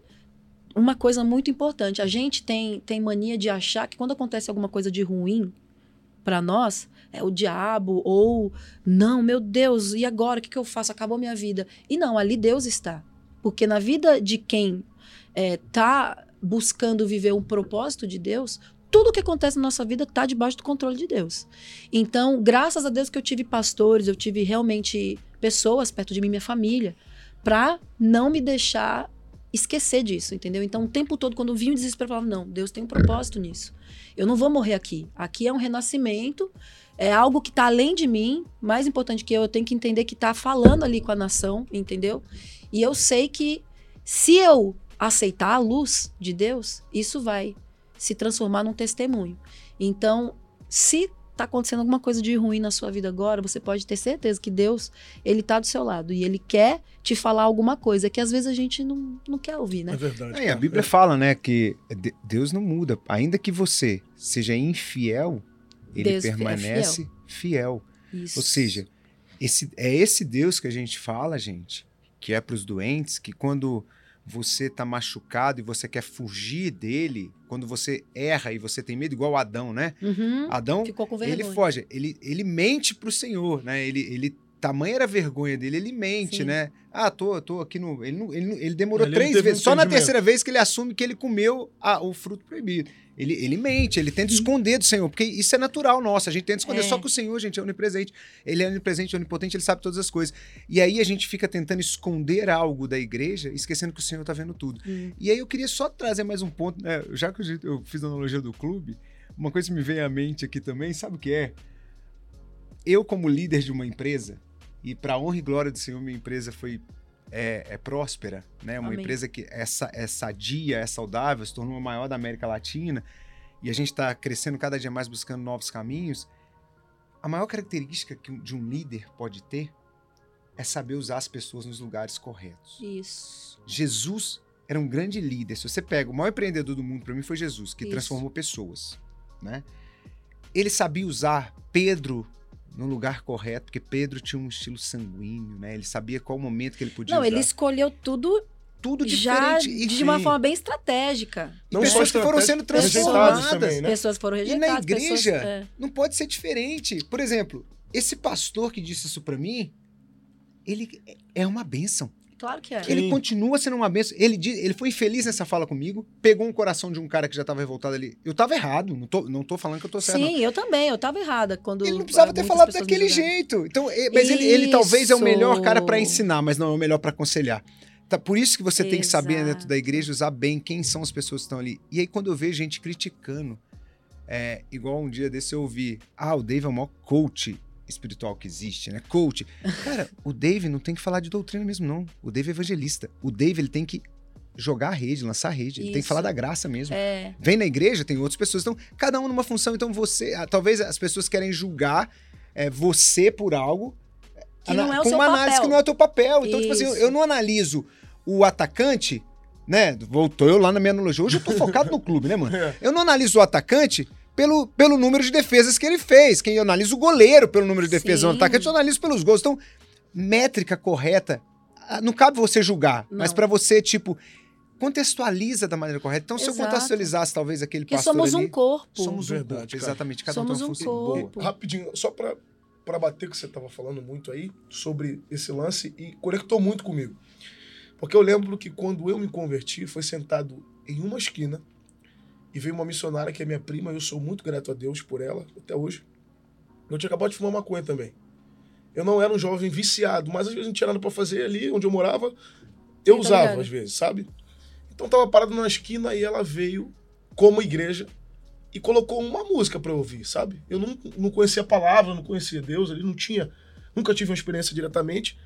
uma coisa muito importante, a gente tem, tem mania de achar que quando acontece alguma coisa de ruim para nós, é o diabo ou não, meu Deus, e agora o que, que eu faço? Acabou minha vida. E não, ali Deus está. Porque na vida de quem está buscando viver um propósito de Deus, tudo que acontece na nossa vida está debaixo do controle de Deus. Então, graças a Deus que eu tive pastores, eu tive realmente pessoas perto de mim, minha família, para não me deixar esquecer disso, entendeu? Então, o tempo todo, quando vinha o desespero, eu falava: não, Deus tem um propósito nisso. Eu não vou morrer aqui. Aqui é um renascimento, é algo que está além de mim. Mais importante que eu, eu tenho que entender que está falando ali com a nação, entendeu? E eu sei que se eu aceitar a luz de Deus, isso vai se transformar num testemunho. Então, se está acontecendo alguma coisa de ruim na sua vida agora, você pode ter certeza que Deus, ele tá do seu lado e ele quer te falar alguma coisa que às vezes a gente não, não quer ouvir, né? É verdade. É, a. Bíblia fala, né, que de- Deus não muda. Ainda que você seja infiel, ele Deus é permanece fiel. Isso. Ou seja, esse, é esse Deus que a gente fala, gente, que é para os doentes, que quando você está machucado e você quer fugir dele, quando você erra e você tem medo, igual Adão, né? Uhum. Adão, Ficou com vergonha. ele foge, ele, ele mente pro Senhor, né? Ele, ele tamanha era a vergonha dele, ele mente, Sim. né? Ah, tô, tô aqui no. Ele, não- ele, ele demorou Ele três vezes. Só na terceira vez que ele assume que ele comeu a- o fruto proibido. Ele, ele mente, ele tenta esconder do Senhor, porque isso é natural nosso. A gente tenta esconder. É. Só que o Senhor, gente, é onipresente. Ele é onipresente, onipotente, ele sabe todas as coisas. E aí a gente fica tentando esconder algo da igreja, esquecendo que o Senhor tá vendo tudo. Hum. E aí eu queria só trazer mais um ponto, né? Já que eu- eu fiz a analogia do clube, uma coisa que me vem à mente aqui também, sabe o que é? Eu, como líder de uma empresa, e para honra e glória do Senhor, minha empresa foi é, é próspera, né? Uma Amém. empresa que é, sa- é sadia, é saudável, se tornou a maior da América Latina, e a gente está crescendo cada dia mais buscando novos caminhos. A maior característica que de um líder pode ter é saber usar as pessoas nos lugares corretos. Isso. Jesus era um grande líder. Se você pega o maior empreendedor do mundo para mim foi Jesus, que Isso. transformou pessoas, né? Ele sabia usar Pedro no lugar correto, porque Pedro tinha um estilo sanguíneo, né? Ele sabia qual momento que ele podia Não, usar. ele escolheu tudo Tudo já diferente. de uma forma bem estratégica. E Não pessoas só que foram sendo transformadas. também, né? Pessoas foram E rejeitadas. na igreja, pessoas- é. não pode ser diferente. Por exemplo, esse pastor que disse isso para mim, ele é uma bênção. Claro que é. Sim. Ele continua sendo uma benção. Ele, ele foi infeliz nessa fala comigo, pegou um coração de um cara que já tava revoltado ali. Eu tava errado, não tô, não tô falando que eu tô certo. não. Sim, eu também. Eu tava errada quando. Ele não precisava ter falado daquele jeito. Então, e- mas ele, ele talvez é o melhor cara para ensinar, mas não é o melhor para aconselhar. Tá, por isso que você tem que saber Exato. dentro da igreja usar bem quem são as pessoas que estão ali. E aí quando eu vejo gente criticando, é, igual um dia desse eu ouvi, ah, o Dave é o maior coach espiritual que existe, né? Coach. Cara, o Dave não tem que falar de doutrina mesmo, não. O Dave é evangelista. O Dave, ele tem que jogar a rede, lançar a rede. Ele tem que Isso. falar da graça mesmo. É, Vem na igreja, tem outras pessoas. Então, cada um numa função. Então, você. ah, Talvez as pessoas querem julgar é, você por algo. Que não é o com seu uma análise papel. que não é o teu papel. Então, tipo assim, eu, Isso. eu não analiso o atacante, né? Voltou eu lá na minha analogia. Hoje eu tô focado no clube, né, mano? É. Eu não analiso o atacante pelo, pelo número de defesas que ele fez. Quem eu analiso o goleiro pelo número de defesas. O Sim. atacante eu analiso pelos gols. Então, métrica correta. ah, Não cabe você julgar, mas Não. pra você, tipo, contextualiza da maneira correta. Então, se eu Exato. contextualizasse talvez aquele porque pastor somos ali, um corpo. somos um Verdade, corpo, cara. exatamente. Cada Somos um tem um uma função. corpo. Rapidinho, só pra, pra bater o que você tava falando muito aí sobre esse lance e conectou muito comigo. Porque eu lembro que quando eu me converti, foi sentado em uma esquina e veio uma missionária que é minha prima, e eu sou muito grato a Deus por ela, até hoje. Eu tinha acabado de fumar maconha também. Eu não era um jovem viciado, mas às vezes não tinha nada pra fazer ali onde eu morava. Eu Sim, tá usava, ligado. às vezes, sabe? Então tava parado na esquina e ela veio como igreja e colocou uma música pra eu ouvir, sabe? Eu não, não conhecia a palavra, não conhecia Deus ali, não tinha. Nunca tive uma experiência diretamente.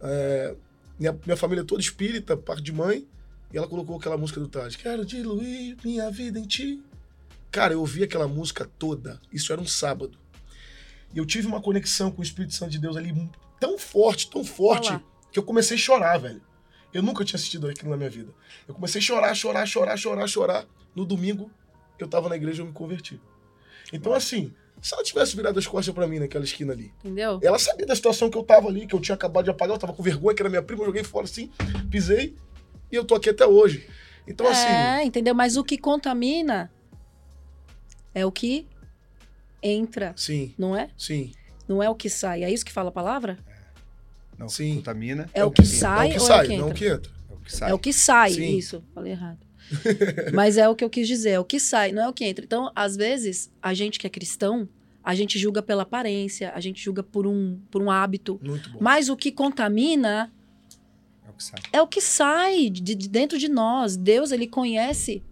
É, minha, minha família é toda espírita, parte de mãe. E ela colocou aquela música do Tade. Quero diluir minha vida em ti. Cara, eu ouvi aquela música toda. Isso era um sábado. E eu tive uma conexão com o Espírito Santo de Deus ali tão forte, tão forte, Olha lá. que eu comecei a chorar, velho. Eu nunca tinha assistido aquilo na minha vida. Eu comecei a chorar, chorar, chorar, chorar, chorar. No domingo, eu tava na igreja e eu me converti. Então, assim, se ela tivesse virado as costas pra mim naquela esquina ali, Entendeu? ela sabia da situação que eu tava ali, que eu tinha acabado de apagar, eu tava com vergonha, que era minha prima, eu joguei fora assim, pisei, e eu tô aqui até hoje. Então, assim, É, entendeu? Mas o que contamina é o que entra, sim, não é? sim, Não é o que sai. É isso que fala a palavra? Não, Sim. contamina. É o que sim, sai é o que ou é o sai, que não o que entra. É o que sai. É o que sai. Sim. Isso, falei errado. Mas é o que eu quis dizer, é o que sai, não é o que entra. Então, às vezes, a gente que é cristão, a gente julga pela aparência, a gente julga por um, por um hábito. Muito bom. Mas o que contamina É o que sai. é o que sai de, de dentro de nós. Deus, ele conhece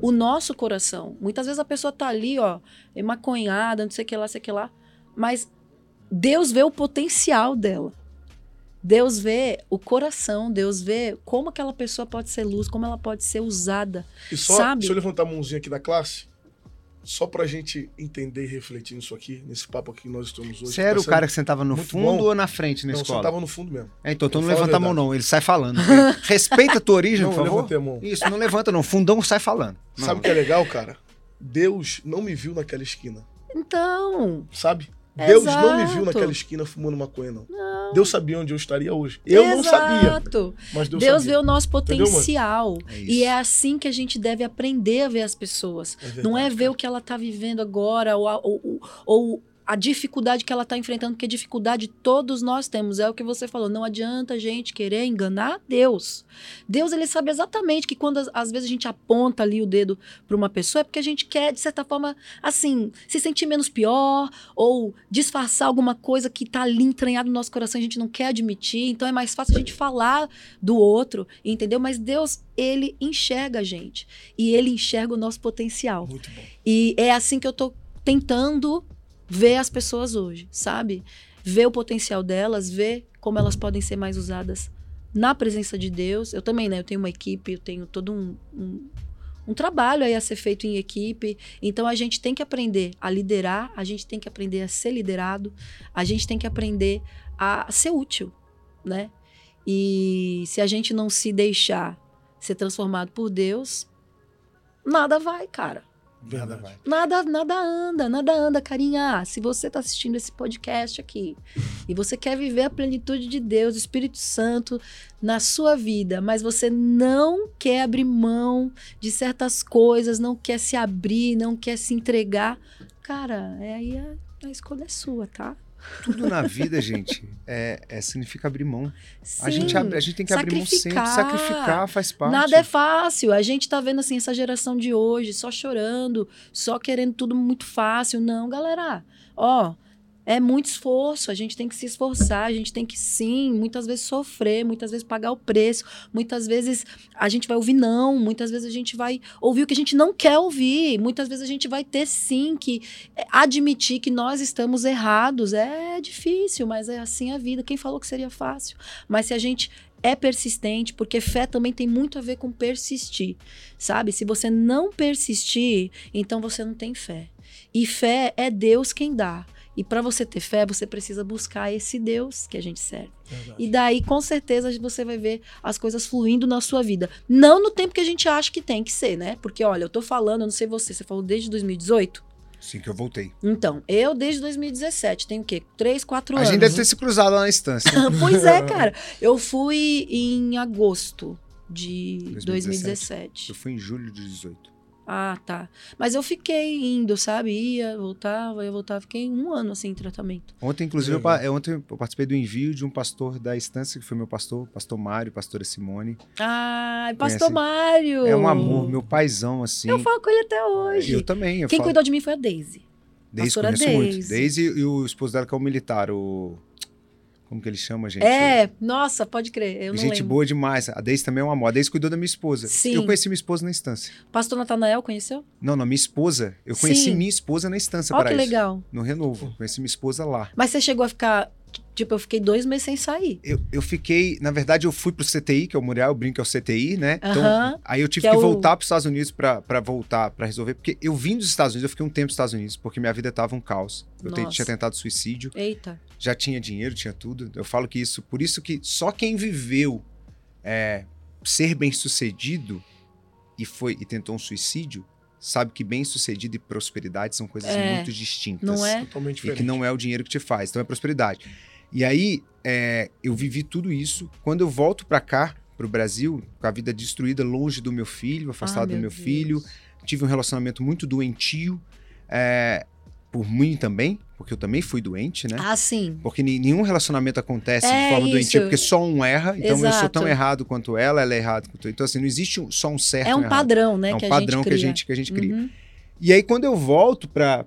o nosso coração. Muitas vezes a pessoa tá ali, ó, maconhada, não sei o que lá, sei o que lá, mas Deus vê o potencial dela. Deus vê o coração, Deus vê como aquela pessoa pode ser luz, como ela pode ser usada. E só, sabe? deixa eu levantar a mãozinha aqui da classe, só pra gente entender e refletir nisso aqui, nesse papo aqui que nós estamos hoje. Você era Tá o cara que sentava no fundo bom. ou na frente na Não, escola? só tava no fundo mesmo. É, então, então não a levanta a mão não, ele sai falando. Respeita a tua origem, Não, por eu favor. levantei a mão. Isso, não levanta não. Fundão sai falando. Não. Sabe o que é legal, cara? Deus não me viu naquela esquina, Então, sabe? Deus Exato. não me viu naquela esquina fumando maconha, não. Deus sabia onde eu estaria hoje. Eu não sabia, Exato. mas Deus, Deus sabia. vê o nosso potencial. É e é assim que a gente deve aprender a ver as pessoas. verdade, não é ver cara. o que ela tá vivendo agora ou, ou- ou- ou a dificuldade que ela tá enfrentando, porque dificuldade todos nós temos. É o que você falou. Não adianta a gente querer enganar Deus. Deus, ele sabe exatamente que quando às, vezes a gente aponta ali o dedo para uma pessoa, é porque a gente quer, de certa forma, assim, se sentir menos pior ou disfarçar alguma coisa que tá ali entranhado no nosso coração e a gente não quer admitir. Então é mais fácil a gente falar do outro, entendeu? Mas Deus, ele enxerga a gente e ele enxerga o nosso potencial. E é assim que eu tô tentando ver as pessoas hoje, sabe? Ver o potencial delas, ver como elas podem ser mais usadas na presença de Deus. Eu também, né? Eu tenho uma equipe, eu tenho todo um, um, um trabalho aí a ser feito em equipe. Então a gente tem que aprender a liderar, a gente tem que aprender a ser liderado, a gente tem que aprender a ser útil, né? E se a gente não se deixar ser transformado por Deus, nada vai, cara. Nada vai. Nada, nada anda, nada anda, carinha. Se você está assistindo esse podcast aqui e você quer viver a plenitude de Deus, do Espírito Santo na sua vida, mas você não quer abrir mão de certas coisas, não quer se abrir, não quer se entregar, cara, é aí a, a escolha é sua, tá? Tudo na vida, gente, é, é- significa abrir mão. A Sim. gente, abre- a gente tem que abrir mão sempre. Sacrificar. Sacrificar faz parte. Nada é fácil. A gente tá vendo assim essa geração de hoje só chorando, só querendo tudo muito fácil. Não, galera. Ó, é muito esforço. A gente tem que se esforçar. A gente tem que sim, muitas vezes sofrer, muitas vezes pagar o preço, muitas vezes a gente vai ouvir não, muitas vezes a gente vai ouvir o que a gente não quer ouvir. Muitas vezes a gente vai ter sim que é, admitir que nós estamos errados. É difícil, mas é assim a vida. Quem falou que seria fácil? Mas se a gente é persistente, porque fé também tem muito a ver com persistir, sabe? Se você não persistir, então você não tem fé. E fé é Deus quem dá. E para você ter fé, você precisa buscar esse Deus que a gente serve. Verdade. E daí, com certeza, você vai ver as coisas fluindo na sua vida. Não no tempo que a gente acha que tem que ser, né? Porque, olha, eu tô falando, eu não sei você, você falou desde 2018? Sim, que eu voltei. Então, eu desde 2017, tenho o quê? Três, quatro A anos. gente deve ter se cruzado lá na instância. pois é, cara. Eu fui em agosto de 2017. 2017. Eu fui em julho de 18. Ah, tá. Mas eu fiquei indo, sabe? Ia, voltava, ia, voltava. Fiquei um ano assim em tratamento. Ontem, inclusive, eu, pa- é, ontem eu participei do envio de um pastor da instância, que foi meu pastor, pastor Mário, pastora Simone. Ai, Pastor Conhece? Mário! É um amor, meu paizão, assim. Eu falo com ele até hoje. Eu também. Eu Quem falo, cuidou de mim foi a Daisy. Desde pastora conheço muito. Daisy. Desde e o esposo dela, que é o militar, o. Como que ele chama, gente? É, nossa, pode crer. Eu gente boa demais. A Deise também é um amor. A Deise cuidou da minha esposa. Sim. Eu conheci minha esposa na instância. Pastor Natanael conheceu? Não, não, minha esposa. Eu conheci Sim. minha esposa na instância Olha para que isso. legal. No Renovo. Conheci minha esposa lá. Mas você chegou a ficar Tipo, eu fiquei dois meses sem sair. Eu, eu fiquei, na verdade, eu fui pro CTI, que é o Muriel, eu brinco que é o CTI, né? Então, Aham. aí eu tive Que que, é o- voltar pros Estados Unidos pra pra voltar, pra resolver, porque eu vim dos Estados Unidos, eu fiquei um tempo nos Estados Unidos, porque minha vida tava um caos. Eu Nossa. tinha tentado suicídio, Eita. Já tinha dinheiro, tinha tudo. Eu falo que isso, por isso que só quem viveu é, ser bem sucedido e foi e tentou um suicídio, sabe que bem sucedido e prosperidade são coisas É, muito distintas. não é? Totalmente E diferente. que não é o dinheiro que te faz, então é prosperidade. E aí, é, eu vivi tudo isso. Quando eu volto pra cá, pro Brasil, com a vida destruída, longe do meu filho, afastado Ah, do meu Deus. filho, tive um relacionamento muito doentio, é, por mim também, porque eu também fui doente, né? Ah, sim. Porque nenhum relacionamento acontece É de forma isso. doentia, porque só um erra. Então eu sou Exato. tão errado quanto ela, ela é errada quanto eu. Então, assim, não existe só um certo É um padrão, né? É um que a padrão gente que a gente, que a gente cria. Uhum. E aí, quando eu volto para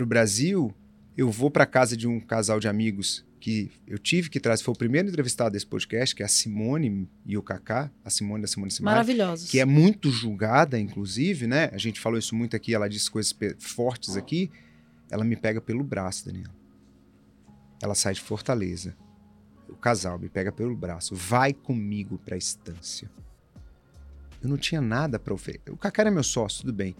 o Brasil, eu vou para casa de um casal de amigos que eu tive que trazer. Foi o primeiro entrevistado desse podcast, que é a Simone e o Kaká, a Simone da Simone Simari, Maravilhosos. que é muito julgada, inclusive, né? A gente falou isso muito aqui, ela disse coisas fortes aqui. Ela me pega pelo braço, Daniel. Ela sai de Fortaleza. O casal me pega pelo braço. Vai comigo para a estância. Eu não tinha nada para oferecer. O Kaká era meu sócio, tudo bem.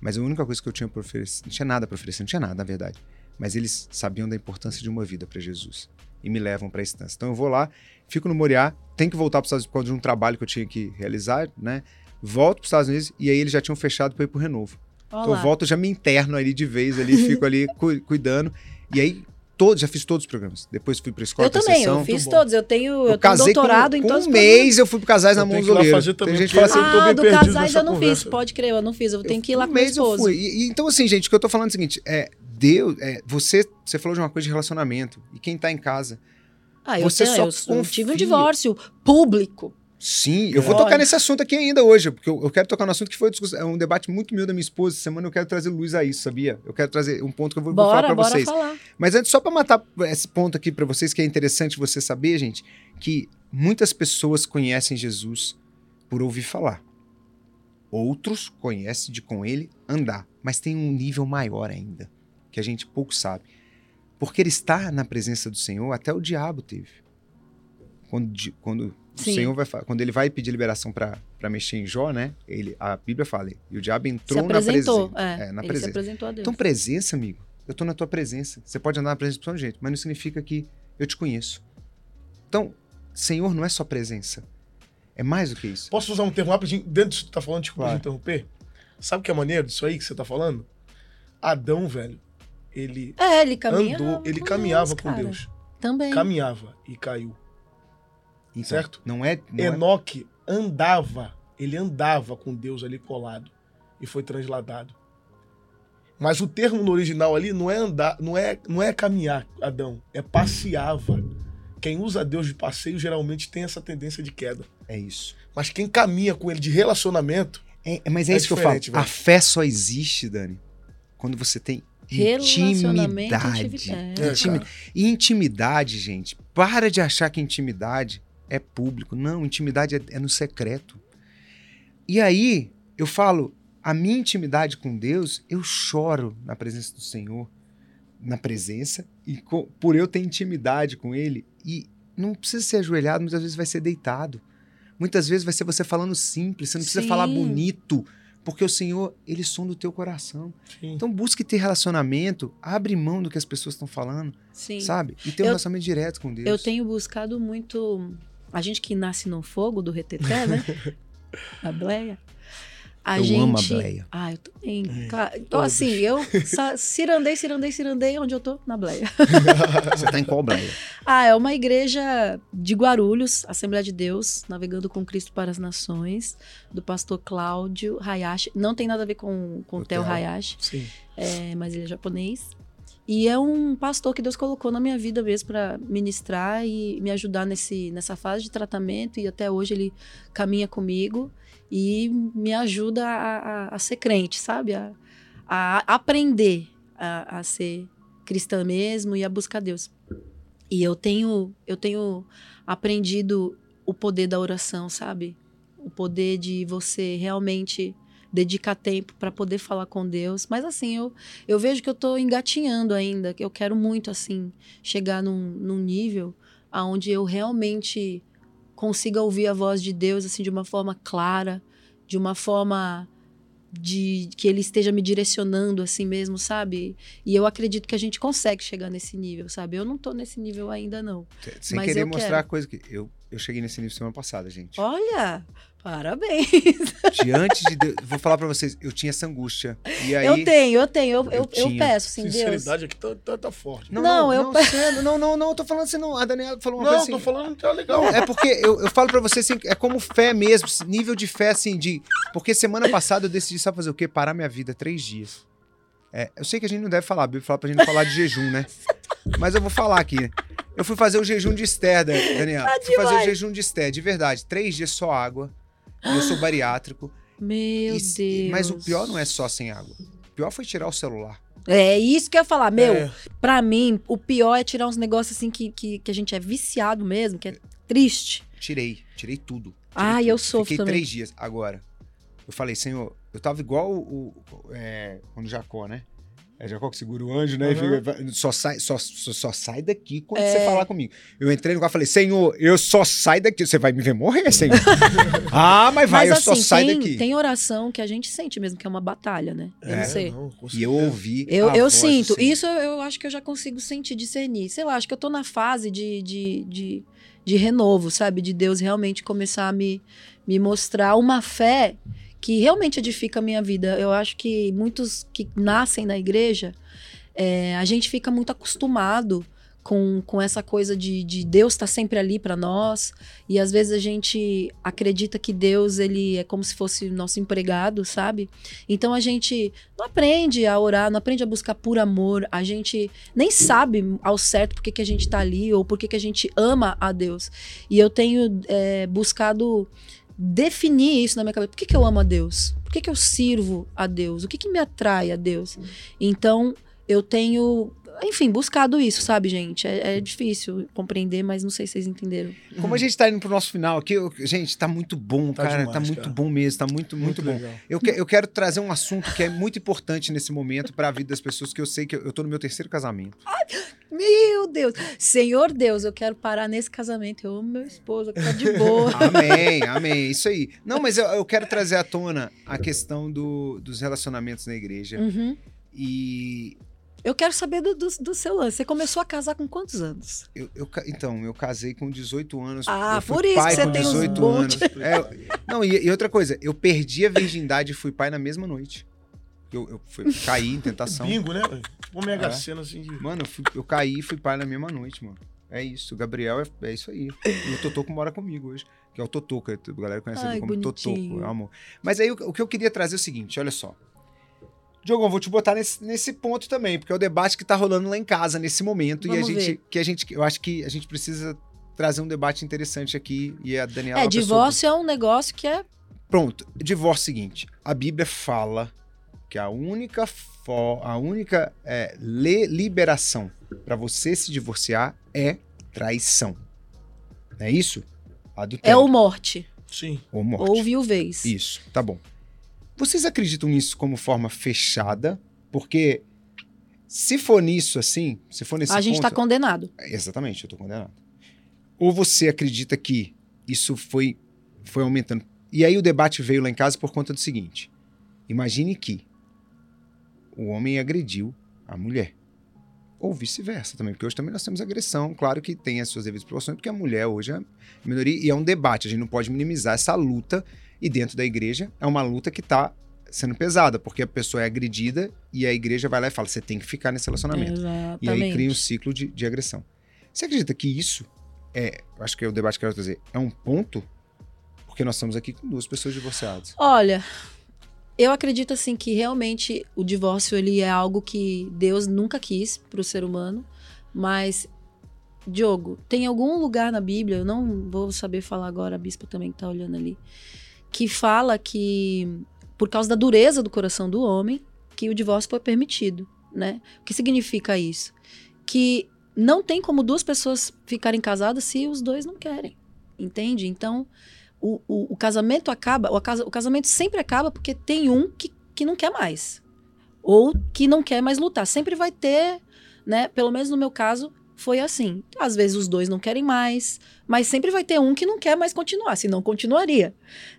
Mas a única coisa que eu tinha para oferecer, não tinha nada para oferecer, não tinha nada, na verdade. Mas eles sabiam da importância de uma vida para Jesus e me levam para a estância. Então eu vou lá, fico no Moriá, tenho que voltar para os Estados Unidos por causa de um trabalho que eu tinha que realizar, né? Volto para os Estados Unidos e aí eles já tinham fechado para ir pro Renovo. Olha Então eu volto, já me interno ali de vez ali, fico ali cu- cuidando. E aí todos, já fiz todos os programas. Depois fui para escola Eu também, sessão. eu fiz todos. Eu tenho, eu tenho casei doutorado com, em com todos um os programas. mês eu fui pro Casais na Eu tenho fazer também, Tem gente que fala assim, eu tô Ah, bem do casais eu não conversa. fiz. Pode crer, eu não fiz. Eu tenho que ir lá um com meu mês eu esposo. fui. E- e então, assim, gente, o que eu tô falando é o seguinte: é, Deus, é, você, você falou de uma coisa de relacionamento. E quem tá em casa? Ah, eu, Você tenho, só eu, eu tive um divórcio público. Sim, eu vou Olha. tocar nesse assunto aqui ainda hoje, porque eu, eu quero tocar no assunto que foi é um debate muito meu da minha esposa. Essa semana eu quero trazer luz a isso, sabia? Eu quero trazer um ponto que eu vou, vou falar Bora, bora vocês. falar. Mas antes, só para matar esse ponto aqui para vocês, que é interessante você saber, gente, que muitas pessoas conhecem Jesus por ouvir falar. Outros conhecem de com ele andar. Mas tem um nível maior ainda, que a gente pouco sabe. Porque ele está na presença do Senhor, até o diabo teve. Quando, quando o. Senhor vai quando ele vai pedir liberação para mexer em Jó, né? Ele, a Bíblia fala, e o diabo entrou na presença. É, É, na ele presença. se apresentou a Deus. Então, presença, amigo. Eu tô na tua presença. Você pode andar na presença de todo jeito, mas não significa que eu te conheço. Então, Senhor não é só presença. É mais do que isso. Posso usar um termo rapidinho dentro disso que tu tá falando, desculpa Claro. te interromper? Sabe o que é maneiro disso aí que você tá falando? Adão, velho, ele é, ele caminhava. andou, ele com caminhava Deus, com cara. Deus. Também. Caminhava e caiu. Então, Certo? Não é. Não é Enoque andava, ele andava com Deus ali colado e foi transladado. Mas o termo no original ali não é andar, não é, não é caminhar, Adão, é passeava. Quem usa Deus de passeio geralmente tem essa tendência de queda. é isso. Mas quem caminha com ele de relacionamento, É, mas é, É isso que eu falo. A fé só existe, Dani, quando você tem intimidade. intimidade. É, Intimi-. E intimidade, gente, para de achar que intimidade é público. Não, intimidade é, é no secreto. E aí, eu falo, a minha intimidade com Deus, eu choro na presença do Senhor, na presença, e co- por eu ter intimidade com Ele, e não precisa ser ajoelhado, muitas vezes vai ser deitado. Muitas vezes vai ser você falando simples, você não precisa Sim. falar bonito, porque o Senhor, Ele sonda o teu coração. Sim. Então busque ter relacionamento, abre mão do que as pessoas estão falando, Sim. sabe? E ter um Eu- relacionamento direto com Deus. Eu tenho buscado muito. A gente que nasce no fogo do reteté, né? a bleia. A Eu gente... amo a bleia. Ah, eu também. Claro. Então, todos. assim, eu cirandei, cirandei, cirandei, onde eu tô? Na bleia. Você tá em qual bleia? Ah, é uma igreja de Guarulhos, Assembleia de Deus, navegando com Cristo para as Nações, do pastor Cláudio Hayashi. Não tem nada a ver com, com o Theo. Hayashi, Sim. é, mas ele é japonês. E é um pastor que Deus colocou na minha vida mesmo para ministrar e me ajudar nesse, nessa fase de tratamento. E até hoje ele caminha comigo e me ajuda a, a- a ser crente, sabe? A, a aprender a, ser cristã mesmo e a buscar Deus. E eu tenho, eu tenho aprendido o poder da oração, sabe? O poder de você realmente dedicar tempo para poder falar com Deus. Mas assim, eu, eu vejo que eu tô engatinhando ainda, que eu quero muito assim chegar num, num nível aonde eu realmente consiga ouvir a voz de Deus assim de uma forma clara, de uma forma de que ele esteja me direcionando assim mesmo, sabe? E eu acredito que a gente consegue chegar nesse nível, sabe? Eu não tô nesse nível ainda não. Sem querer mostrar quero. a coisa que eu, eu cheguei nesse nível semana passada, gente. Olha, parabéns. Diante de Deus, vou falar pra vocês, eu tinha essa angústia. E aí eu tenho, eu tenho, eu, eu eu, eu peço assim, Deus. Sinceridade aqui tá, tá, tá forte. Não, Não, não, eu não, pe- sério, não, não, não, eu tô falando assim, não. A Daniela falou uma Não, coisa assim. tô falando que tá legal. É porque eu, eu falo pra você assim, é como fé mesmo, nível de fé assim, de. Porque semana passada eu decidi, sabe fazer o quê? Parar minha vida três dias. É, eu sei que a gente não deve falar, a Bíblia fala pra gente não falar de jejum, né? Mas eu vou falar aqui. Eu fui fazer o jejum de Esther, Da- Daniela. Tá fui fazer o jejum de Esther, de verdade. Três dias só água. Eu sou bariátrico. Meu E- Deus. Mas o pior não é só sem água. O pior foi tirar o celular. É isso que eu ia falar, meu. É, Pra mim, o pior é tirar uns negócios assim que, que, que a gente é viciado mesmo, que é triste. Tirei, tirei tudo. Tirei tudo. eu sofro Fiquei também. três dias. Agora, eu falei, Senhor, eu tava igual o. o- é, quando Jacó, né? É Jacó que segura o anjo, né? E Aham. fica- só, sai, só, só, só sai daqui quando É. você falar comigo. Eu entrei no quarto e falei, Senhor, eu só saio daqui. Você vai me ver morrer, Senhor. ah, mas vai, Mas eu só assim, saio tem, daqui. tem oração que a gente sente mesmo, que é uma batalha, né? Eu É, não sei. não, E eu ouvi. Eu, a eu voz sinto. Senhor. Isso eu, acho que eu já consigo sentir, discernir. Sei lá, acho que eu tô na fase de, de, de, de renovo, sabe? De Deus realmente começar a me, me mostrar uma fé que realmente edifica a minha vida. Eu acho que muitos que nascem na igreja, é, a gente fica muito acostumado com, com essa coisa de, de Deus estar sempre ali para nós. E às vezes a gente acredita que Deus ele é como se fosse nosso empregado, sabe? Então a gente não aprende a orar, não aprende a buscar por amor. A gente nem sabe ao certo por que, que a gente tá ali ou por que, que a gente ama a Deus. E eu tenho é, buscado definir isso na minha cabeça. Por que, que eu amo a Deus? Por que, que eu sirvo a Deus? O que, que me atrai a Deus? Então eu tenho, enfim, buscado isso, sabe, gente? É, é difícil compreender, mas não sei se vocês entenderam. Como a gente tá indo pro nosso final aqui, eu- gente, tá muito bom, Tá cara. tá demais, muito cara. bom mesmo, tá muito, muito, bom. legal. Eu, que- eu quero trazer um assunto que é muito importante nesse momento para a vida das pessoas, que eu sei que eu, eu tô no meu terceiro casamento. Meu Deus! Senhor Deus, eu quero parar nesse casamento. Eu amo meu esposo, que tá de boa. Amém, amém. Isso aí. Não, mas eu, eu quero trazer à tona a questão do- dos relacionamentos na igreja. Uhum. E Eu quero saber do, do, do seu lance. Você começou a casar com quantos anos? eu, eu então, eu casei com 18 anos. Ah, por isso pai que você com tem uns 18 monte. anos. É, não, e, e outra coisa, eu perdi a virgindade e fui pai na mesma noite. Eu, eu fui, caí em tentação. Bingo, né? Uma mega É. cena assim de. Mano, eu, fui- eu caí e fui pai na mesma noite, mano. É isso. O Gabriel é, é isso aí. E o Totoco mora comigo hoje. Que é o Totoco. A galera conhece Ai, ele como bonitinho. Totoco. é amor. Mas aí o, o que eu queria trazer é o seguinte: olha só. Diogão, vou te botar nesse, nesse ponto também, porque é o debate que tá rolando lá em casa nesse momento. Vamos e a gente, ver. que a gente. Eu acho que a gente precisa trazer um debate interessante aqui. E a Daniela. É, pessoa- divórcio é um negócio que é. Pronto, divórcio é o seguinte. A Bíblia fala que a única fo- a única é, le- liberação para você se divorciar é traição. Não é isso? É Adultério. ou morte. Sim. ou morte. Ou viuvez. Isso, tá bom. Vocês acreditam nisso como forma fechada? Porque se for nisso assim, se for nesse a gente tá ponto, condenado. Exatamente, eu tô condenado. Ou você acredita que isso foi, foi aumentando. E aí o debate veio lá em casa por conta do seguinte: imagine que o homem agrediu a mulher. Ou vice-versa também, porque hoje também nós temos agressão. Claro que tem as suas devidas proporções, porque a mulher hoje é minoria e é um debate. A gente não pode minimizar essa luta. E dentro da igreja é uma luta que está sendo pesada, porque a pessoa é agredida e a igreja vai lá e fala: você tem que ficar nesse relacionamento. E aí cria um Exatamente. ciclo de, de agressão. Você acredita que isso é, acho que é o debate que eu quero trazer, é um ponto? Porque nós estamos aqui com duas pessoas divorciadas. Olha, eu acredito assim que realmente o divórcio ele é algo que Deus nunca quis para o ser humano, mas Diogo, tem algum lugar na Bíblia, eu não vou saber falar agora, a bispa também que tá olhando ali, que fala que por causa da dureza do coração do homem, que o divórcio foi permitido, né? O que significa isso? Que não tem como duas pessoas ficarem casadas se os dois não querem, entende? Então, o, o, o casamento acaba, o, o casamento sempre acaba porque tem um que, que não quer mais. Ou que não quer mais lutar. Sempre vai ter, né? Pelo menos no meu caso, foi assim. Às vezes os dois não querem mais, mas sempre vai ter um que não quer mais continuar, senão continuaria,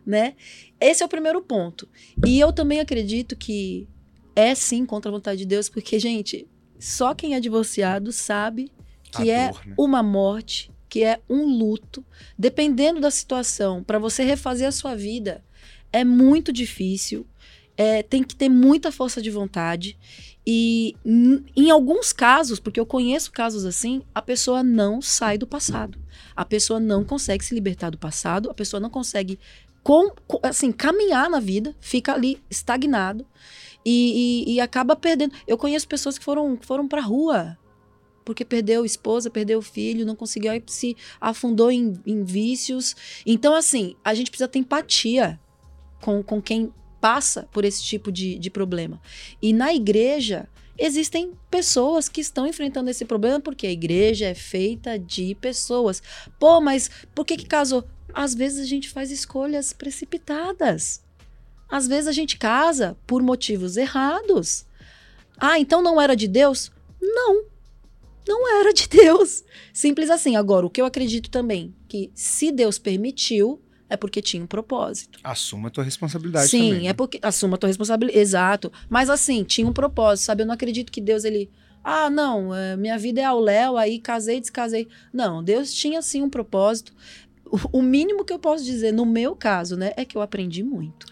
né? Esse é o primeiro ponto. E eu também acredito que é sim contra a vontade de Deus, porque, gente, só quem é divorciado sabe que é dor, né? uma morte, que é um luto, dependendo da situação, para você refazer a sua vida, é muito difícil. é, tem que ter muita força de vontade. E em alguns casos, porque eu conheço casos assim, a pessoa não sai do passado. A pessoa não consegue se libertar do passado, a pessoa não consegue com, assim, caminhar na vida, fica ali estagnado e, e- e acaba perdendo. Eu conheço pessoas que foram, foram pra rua porque perdeu a esposa, perdeu o filho, não conseguiu, aí se afundou em, em vícios. Então, assim, a gente precisa ter empatia com, com quem passa por esse tipo de, de problema. E na igreja, existem pessoas que estão enfrentando esse problema porque a igreja é feita de pessoas. Pô, mas por que que casou? Às vezes a gente faz escolhas precipitadas. Às vezes a gente casa por motivos errados. Ah, então não era de Deus? Não. Não era de Deus. Simples assim. Agora, o que eu acredito também, que se Deus permitiu, é porque tinha um propósito. Assuma a tua responsabilidade Sim, também. é porque assuma a tua responsabilidade. Exato. Mas assim, tinha um propósito, sabe? Eu não acredito que Deus ele ah, não, é, minha vida é ao léu, aí casei, descasei. Não, Deus tinha sim um propósito. O, o mínimo que eu posso dizer no meu caso, né, é que eu aprendi muito.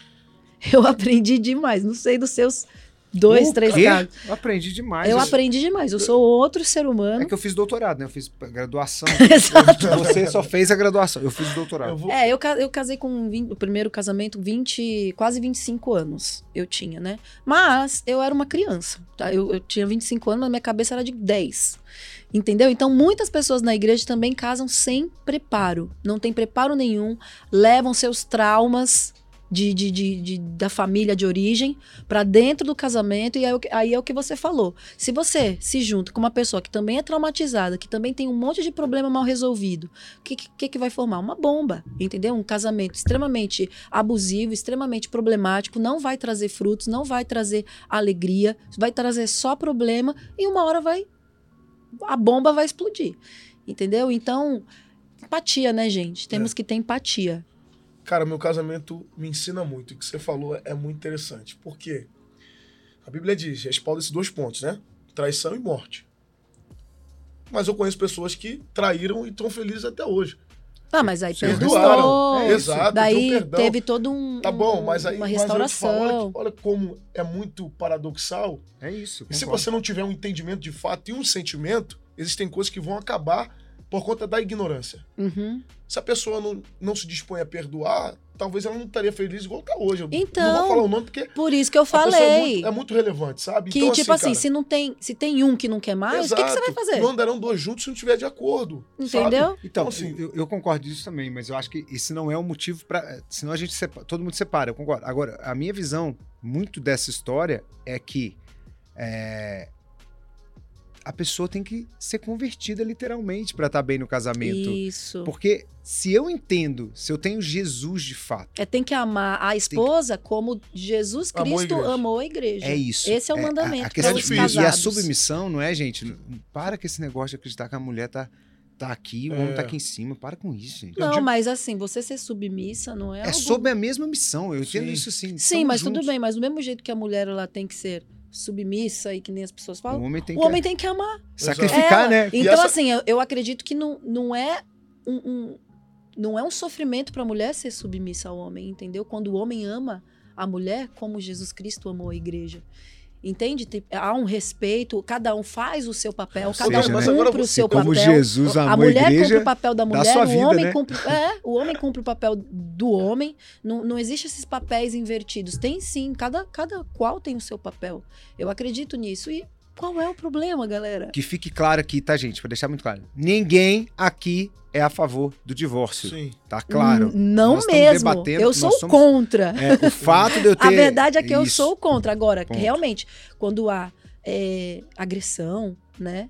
Eu aprendi demais. Não sei dos seus dois, O três quê? casos. Eu aprendi demais. Eu Eu- aprendi demais. Eu sou outro ser É humano. que eu fiz doutorado, né? Eu fiz graduação. Exato. Você só fez a graduação. Eu fiz doutorado. Eu vou... É, eu, eu casei com 20 o primeiro casamento, 20, quase 25 anos eu tinha, né? Mas eu era uma criança, tá? Eu, eu tinha 25 anos, mas minha cabeça era de 10. Entendeu? Então, muitas pessoas na igreja também casam sem preparo. Não tem preparo nenhum, levam seus traumas de, de, de- de- da família de origem pra dentro do casamento, e aí, é o que- aí é o que você falou. Se você se junta com uma pessoa que também é traumatizada, que também tem um monte de problema mal resolvido, o que, que, que vai formar? Uma bomba, entendeu? Um casamento extremamente abusivo, extremamente problemático, não vai trazer frutos, não vai trazer alegria, vai trazer só problema e uma hora vai. A bomba vai explodir, entendeu? Então, empatia, né, gente? Temos que ter empatia. Cara, meu casamento me ensina muito. O que você falou é muito interessante. Por quê? A Bíblia diz, respalda esses dois pontos, né? Traição e morte. Mas eu conheço pessoas que traíram e estão felizes até hoje. Ah, mas aí Sim. Perdoaram. É, exato, Daí um perdão. teve todo um. Tá bom, mas aí uma mas eu te falo, restauração. olha, olha como é muito paradoxal. É isso. E se você não tiver um entendimento de fato e um sentimento, existem coisas que vão acabar por conta da ignorância. Uhum. Se a pessoa não, não se dispõe a perdoar, talvez ela não estaria feliz igual tá hoje. Eu Então, não vou falar o nome porque Por isso que eu é falei. muito, é muito relevante, sabe? que, Então, tipo assim, cara, se não tem. Se tem um que não quer mais, o que, que você vai fazer? Não andarão dois juntos se não estiver de acordo. sabe? Entendeu? Então, Então, assim- eu, eu concordo disso também, mas eu acho que esse não é o motivo para. Senão a gente separa, todo mundo separa, eu concordo. Agora, a minha visão muito dessa história é que é, a pessoa tem que ser convertida literalmente para estar bem no casamento. Isso. Porque se eu entendo, se eu tenho Jesus de fato, É, tem que amar a esposa como Jesus Amou a Cristo amou a igreja. é isso. Esse é o a- mandamento A, para questão difícil. e a submissão, não é, gente? Para com esse negócio de acreditar que a mulher tá, tá aqui, o homem É. tá aqui em cima. Para com isso, gente. Não, digo- mas assim, você ser submissa não é É algo... sobre a mesma missão, eu entendo Sim. isso sim. Sim, mas tudo bem, mas do mesmo jeito que a mulher ela tem que ser submissa e que nem as pessoas O falam, homem tem o que homem tem que amar. sacrificar, ela. né? Então, essa- assim, eu, eu acredito que não, não é um, um- não é um sofrimento para a mulher ser submissa ao homem, entendeu? Quando o homem ama a mulher como Jesus Cristo amou a igreja. Entende? Há um respeito, cada um faz o seu papel, Ou cada seja, um né? cumpre o seu Como papel. Jesus a amou a mulher cumpre igreja, o papel da mulher, sua o vida, homem né? cumpre, é, o homem cumpre o papel do homem. Não, não existe esses papéis invertidos. Tem sim, cada, cada qual tem o seu papel. Eu acredito nisso. E qual é o problema, galera? que fique claro aqui, tá, gente? Pra deixar muito claro. Ninguém aqui é a favor do divórcio, Sim. tá claro? Não Nós mesmo. debatendo Eu sou somos- contra. É, o fato de eu ter... A verdade é que eu Isso. sou contra. Agora, Ponto. realmente, quando há é, agressão, né?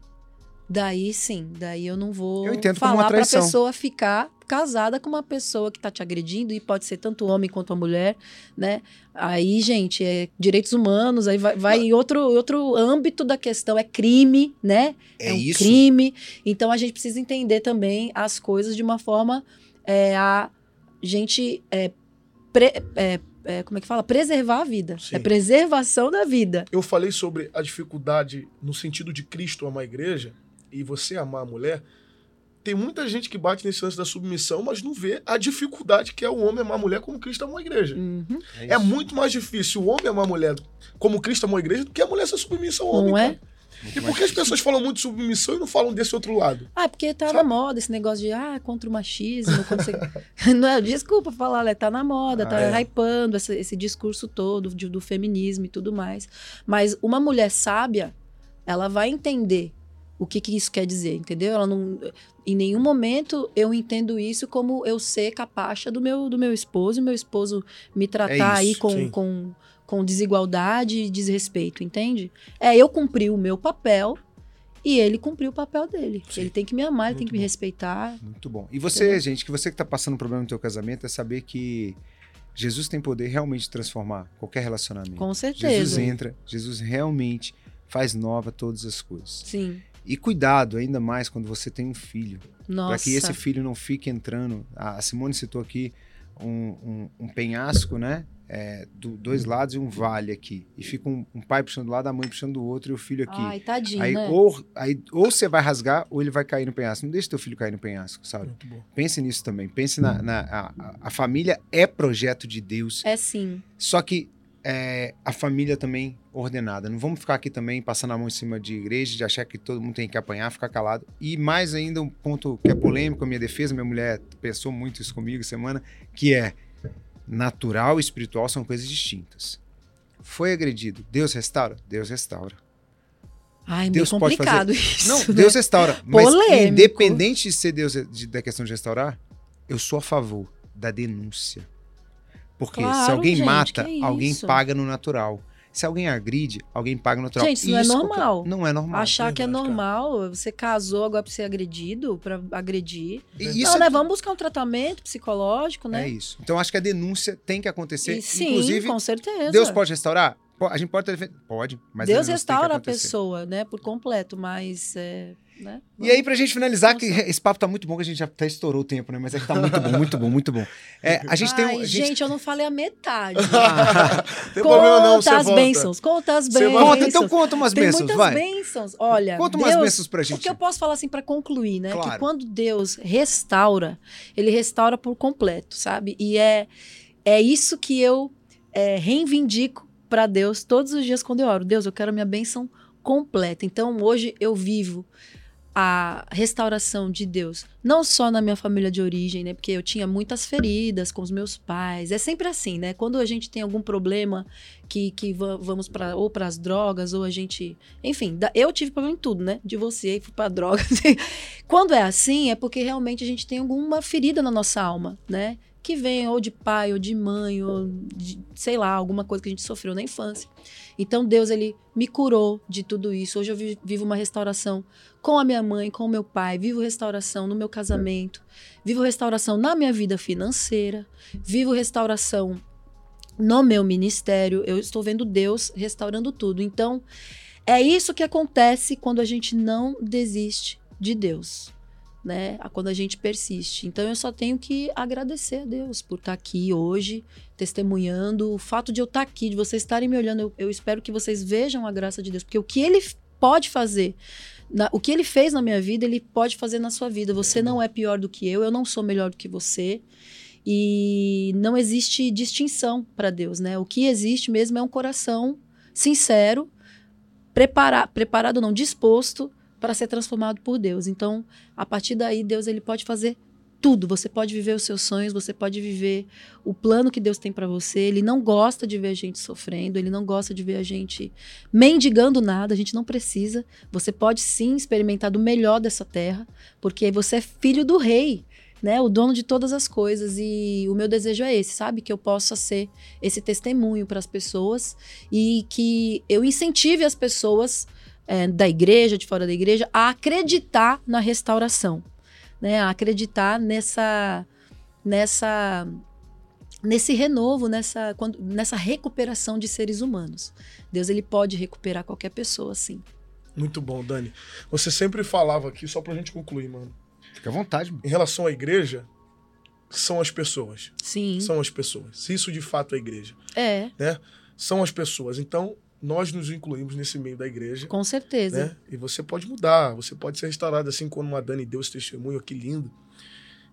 Daí sim, daí eu não vou Eu entendo como uma falar pra pessoa ficar casada com uma pessoa que tá te agredindo, e pode ser tanto homem quanto a mulher, né? Aí, gente, é direitos humanos, aí vai, vai em outro, outro âmbito da questão, é crime, né? É um isso. crime. Então a gente precisa entender também as coisas de uma forma é, a gente é, pre- é, é, como é que fala? Preservar a vida. Sim. É preservação da vida. Eu falei sobre a dificuldade no sentido de Cristo amar a igreja e você amar a mulher. Tem muita gente que bate nesse lance da submissão, mas não vê a dificuldade que é o homem amar a mulher como Cristo amou a igreja. Uhum. É muito mais difícil o homem amar a mulher como Cristo amou a igreja do que a mulher ser submissa ao homem. Não é? cara. E por que as pessoas falam muito de submissão e não falam desse outro lado? Ah, porque tá Sabe? na moda esse negócio de ah, contra o machismo. Contra... você- não é, desculpa falar, né? Tá na moda, Ah, tá é. hypando esse, esse discurso todo de- do feminismo e tudo mais. Mas uma mulher sábia, ela vai entender o que, que isso quer dizer, entendeu? Ela não. Em nenhum momento eu entendo isso como eu ser capacha do meu, do meu esposo meu esposo me tratar aí isso, com, sim. com, com desigualdade e desrespeito, entende? É eu cumprir o meu papel e ele cumpriu o papel dele. Sim. Ele tem que me amar, ele tem que me bom. respeitar. Muito bom. E você, Entendeu? gente, que você que tá passando problema no teu casamento, é saber que Jesus tem poder realmente transformar qualquer relacionamento. Com Jesus certeza. entra, Jesus realmente faz nova todas as coisas. Sim. E cuidado ainda mais quando você tem um filho, Nossa. para que esse filho não fique entrando. A Simone citou aqui um, um- um penhasco, né? É, do- dois lados e um vale aqui. E fica um, um pai puxando do lado, a mãe puxando do outro e o filho aqui. Ai, tadinho, Aí, né? ou, aí ou você vai rasgar ou ele vai cair no penhasco. Não deixe teu filho cair no penhasco, sabe? Muito bom. Pense nisso também. Pense na. na- a- a família é projeto de Deus, É sim. só que é, a família também ordenada. Não vamos ficar aqui também passando a mão em cima de igreja, de achar que todo mundo tem que apanhar, ficar calado. E mais ainda um ponto que é polêmico, a minha defesa, minha mulher pensou muito isso comigo semana, que é natural e espiritual são coisas distintas. Foi agredido, Deus restaura? Deus restaura. Ai, meio Deus pode complicado isso. Não, né? Deus restaura. Mas Polêmico. independente de ser Deus de- da questão de restaurar, eu sou a favor da denúncia. Porque se Claro, alguém gente, mata, alguém isso? paga no natural. Se alguém agride, alguém paga no natural. Gente, isso não é qualquer- normal. Não é normal. Achar que é verdade, cara. normal, você casou agora pra ser agredido, pra agredir. E isso não, é, né? Vamos buscar um tratamento psicológico, é né? isso. Então acho que a denúncia tem que acontecer. E sim, Inclusive, com certeza. Deus pode restaurar? A gente pode ter. Pode, mas Deus restaura a pessoa, né? Por completo, mas. É, né? E aí, pra gente finalizar, que esse papo tá muito bom, que a gente já até estourou o tempo, né? Mas é que tá muito bom, muito bom, muito bom. É, a gente tem um. Ai, a gente... gente- eu não falei a metade. Tem problema não, você conta as volta. bênçãos, conta as bênçãos. Conta, então conta umas Tem bênçãos, muitas vai. bênçãos. Olha, Conta umas Deus, bênçãos pra gente. O que eu posso falar assim pra concluir, né? Claro. Que quando Deus restaura, ele restaura por completo, sabe? E é, é isso que eu é, reivindico pra Deus todos os dias quando eu oro. Deus, eu quero a minha bênção completa. Então hoje eu vivo a restauração de Deus, não só na minha família de origem, né? Porque eu tinha muitas feridas com os meus pais. É sempre assim, né? Quando a gente tem algum problema que, que va- vamos para ou para as drogas ou a gente, enfim, eu tive problema em tudo, né? Divorciei, fui para drogas. Quando é assim, é porque realmente a gente tem alguma ferida na nossa alma, né? Que vem ou de pai ou de mãe ou de, sei lá, alguma coisa que a gente sofreu na infância. Então Deus ele me curou de tudo isso. Hoje eu vi- vivo uma restauração com a minha mãe, com o meu pai, vivo restauração no meu casamento, vivo restauração na minha vida financeira, vivo restauração no meu ministério. Eu estou vendo Deus restaurando tudo. Então, é isso que acontece quando a gente não desiste de Deus. Né? Quando a gente persiste. Então eu só tenho que agradecer a Deus por estar aqui hoje, testemunhando. O fato de eu estar aqui, de vocês estarem me olhando, eu, eu espero que vocês vejam a graça de Deus, porque o que Ele pode fazer na- o que ele fez na minha vida, ele pode fazer na sua vida. Você não é pior do que eu, eu não sou melhor do que você. E não existe distinção para Deus, né? O que existe mesmo é um coração sincero, prepara preparado não, disposto para ser transformado por Deus. Então, a partir daí, Deus ele pode fazer tudo. Você pode viver os seus sonhos, você pode viver o plano que Deus tem para você. Ele não gosta de ver a gente sofrendo, ele não gosta de ver a gente mendigando nada, a gente não precisa. Você pode sim experimentar do melhor dessa terra, porque você é filho do rei, né? O dono de todas as coisas e o meu desejo é esse, sabe? Que eu possa ser esse testemunho para as pessoas e que eu incentive as pessoas é, da igreja, de fora da igreja, a acreditar na restauração. né, a acreditar nessa nessa nesse renovo, nessa quando, nessa recuperação de seres humanos. Deus ele pode recuperar qualquer pessoa, sim. Muito bom, Dani. Você sempre falava aqui, só pra gente concluir, mano. Fica à vontade. Mano. Em relação à igreja, são as pessoas. Sim. São as pessoas. Se isso de fato é a igreja. É. Né? São as pessoas. Então, nós nos incluímos nesse meio da igreja. Com certeza. Né? E você pode mudar, você pode ser restaurado, assim como a Dani deu esse testemunho, que lindo.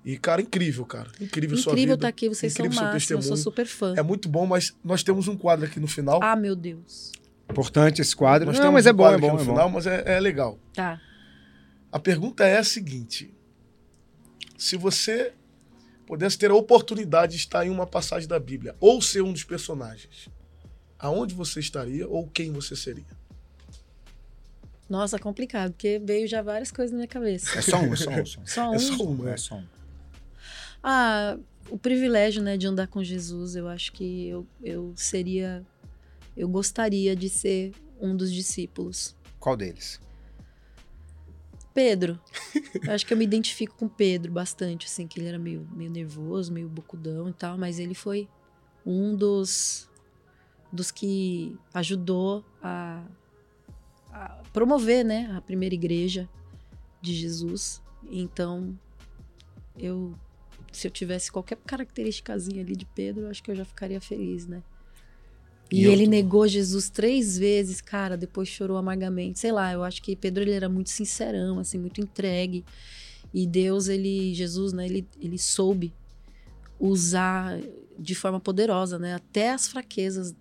E, cara, incrível, cara. Incrível, sua vida. Incrível estar aqui, vocês incrível são massa, eu sou super fã. É muito bom, mas nós temos um quadro aqui no final. Ah, meu Deus. Importante esse quadro. Nós Não, temos mas um é bom, quadro é aqui bom, no é final, bom. mas é, é legal. Tá. A pergunta é a seguinte: se você pudesse ter a oportunidade de estar em uma passagem da Bíblia ou ser um dos personagens, aonde você estaria ou quem você seria? Nossa, complicado, porque veio já várias coisas na minha cabeça. É só um, é só um. Só um. Um. É só uma. É só um. Ah, o privilégio, né, de andar com Jesus, eu acho que eu, eu seria. Eu gostaria de ser um dos discípulos. Qual deles? Pedro. Eu acho que eu me identifico com Pedro bastante, assim, que ele era meio, meio nervoso, meio bocudão e tal, mas ele foi um dos, dos que ajudou a, a promover, né, a primeira igreja de Jesus. Então, eu, se eu tivesse qualquer característicazinha ali de Pedro, eu acho que eu já ficaria feliz, né? E E, ele tô- negou Jesus três vezes, cara, depois chorou amargamente. Sei lá, eu acho que Pedro ele era muito sincerão, assim, muito entregue. E Deus, ele, Jesus, né, ele, ele soube usar de forma poderosa, né, até as fraquezas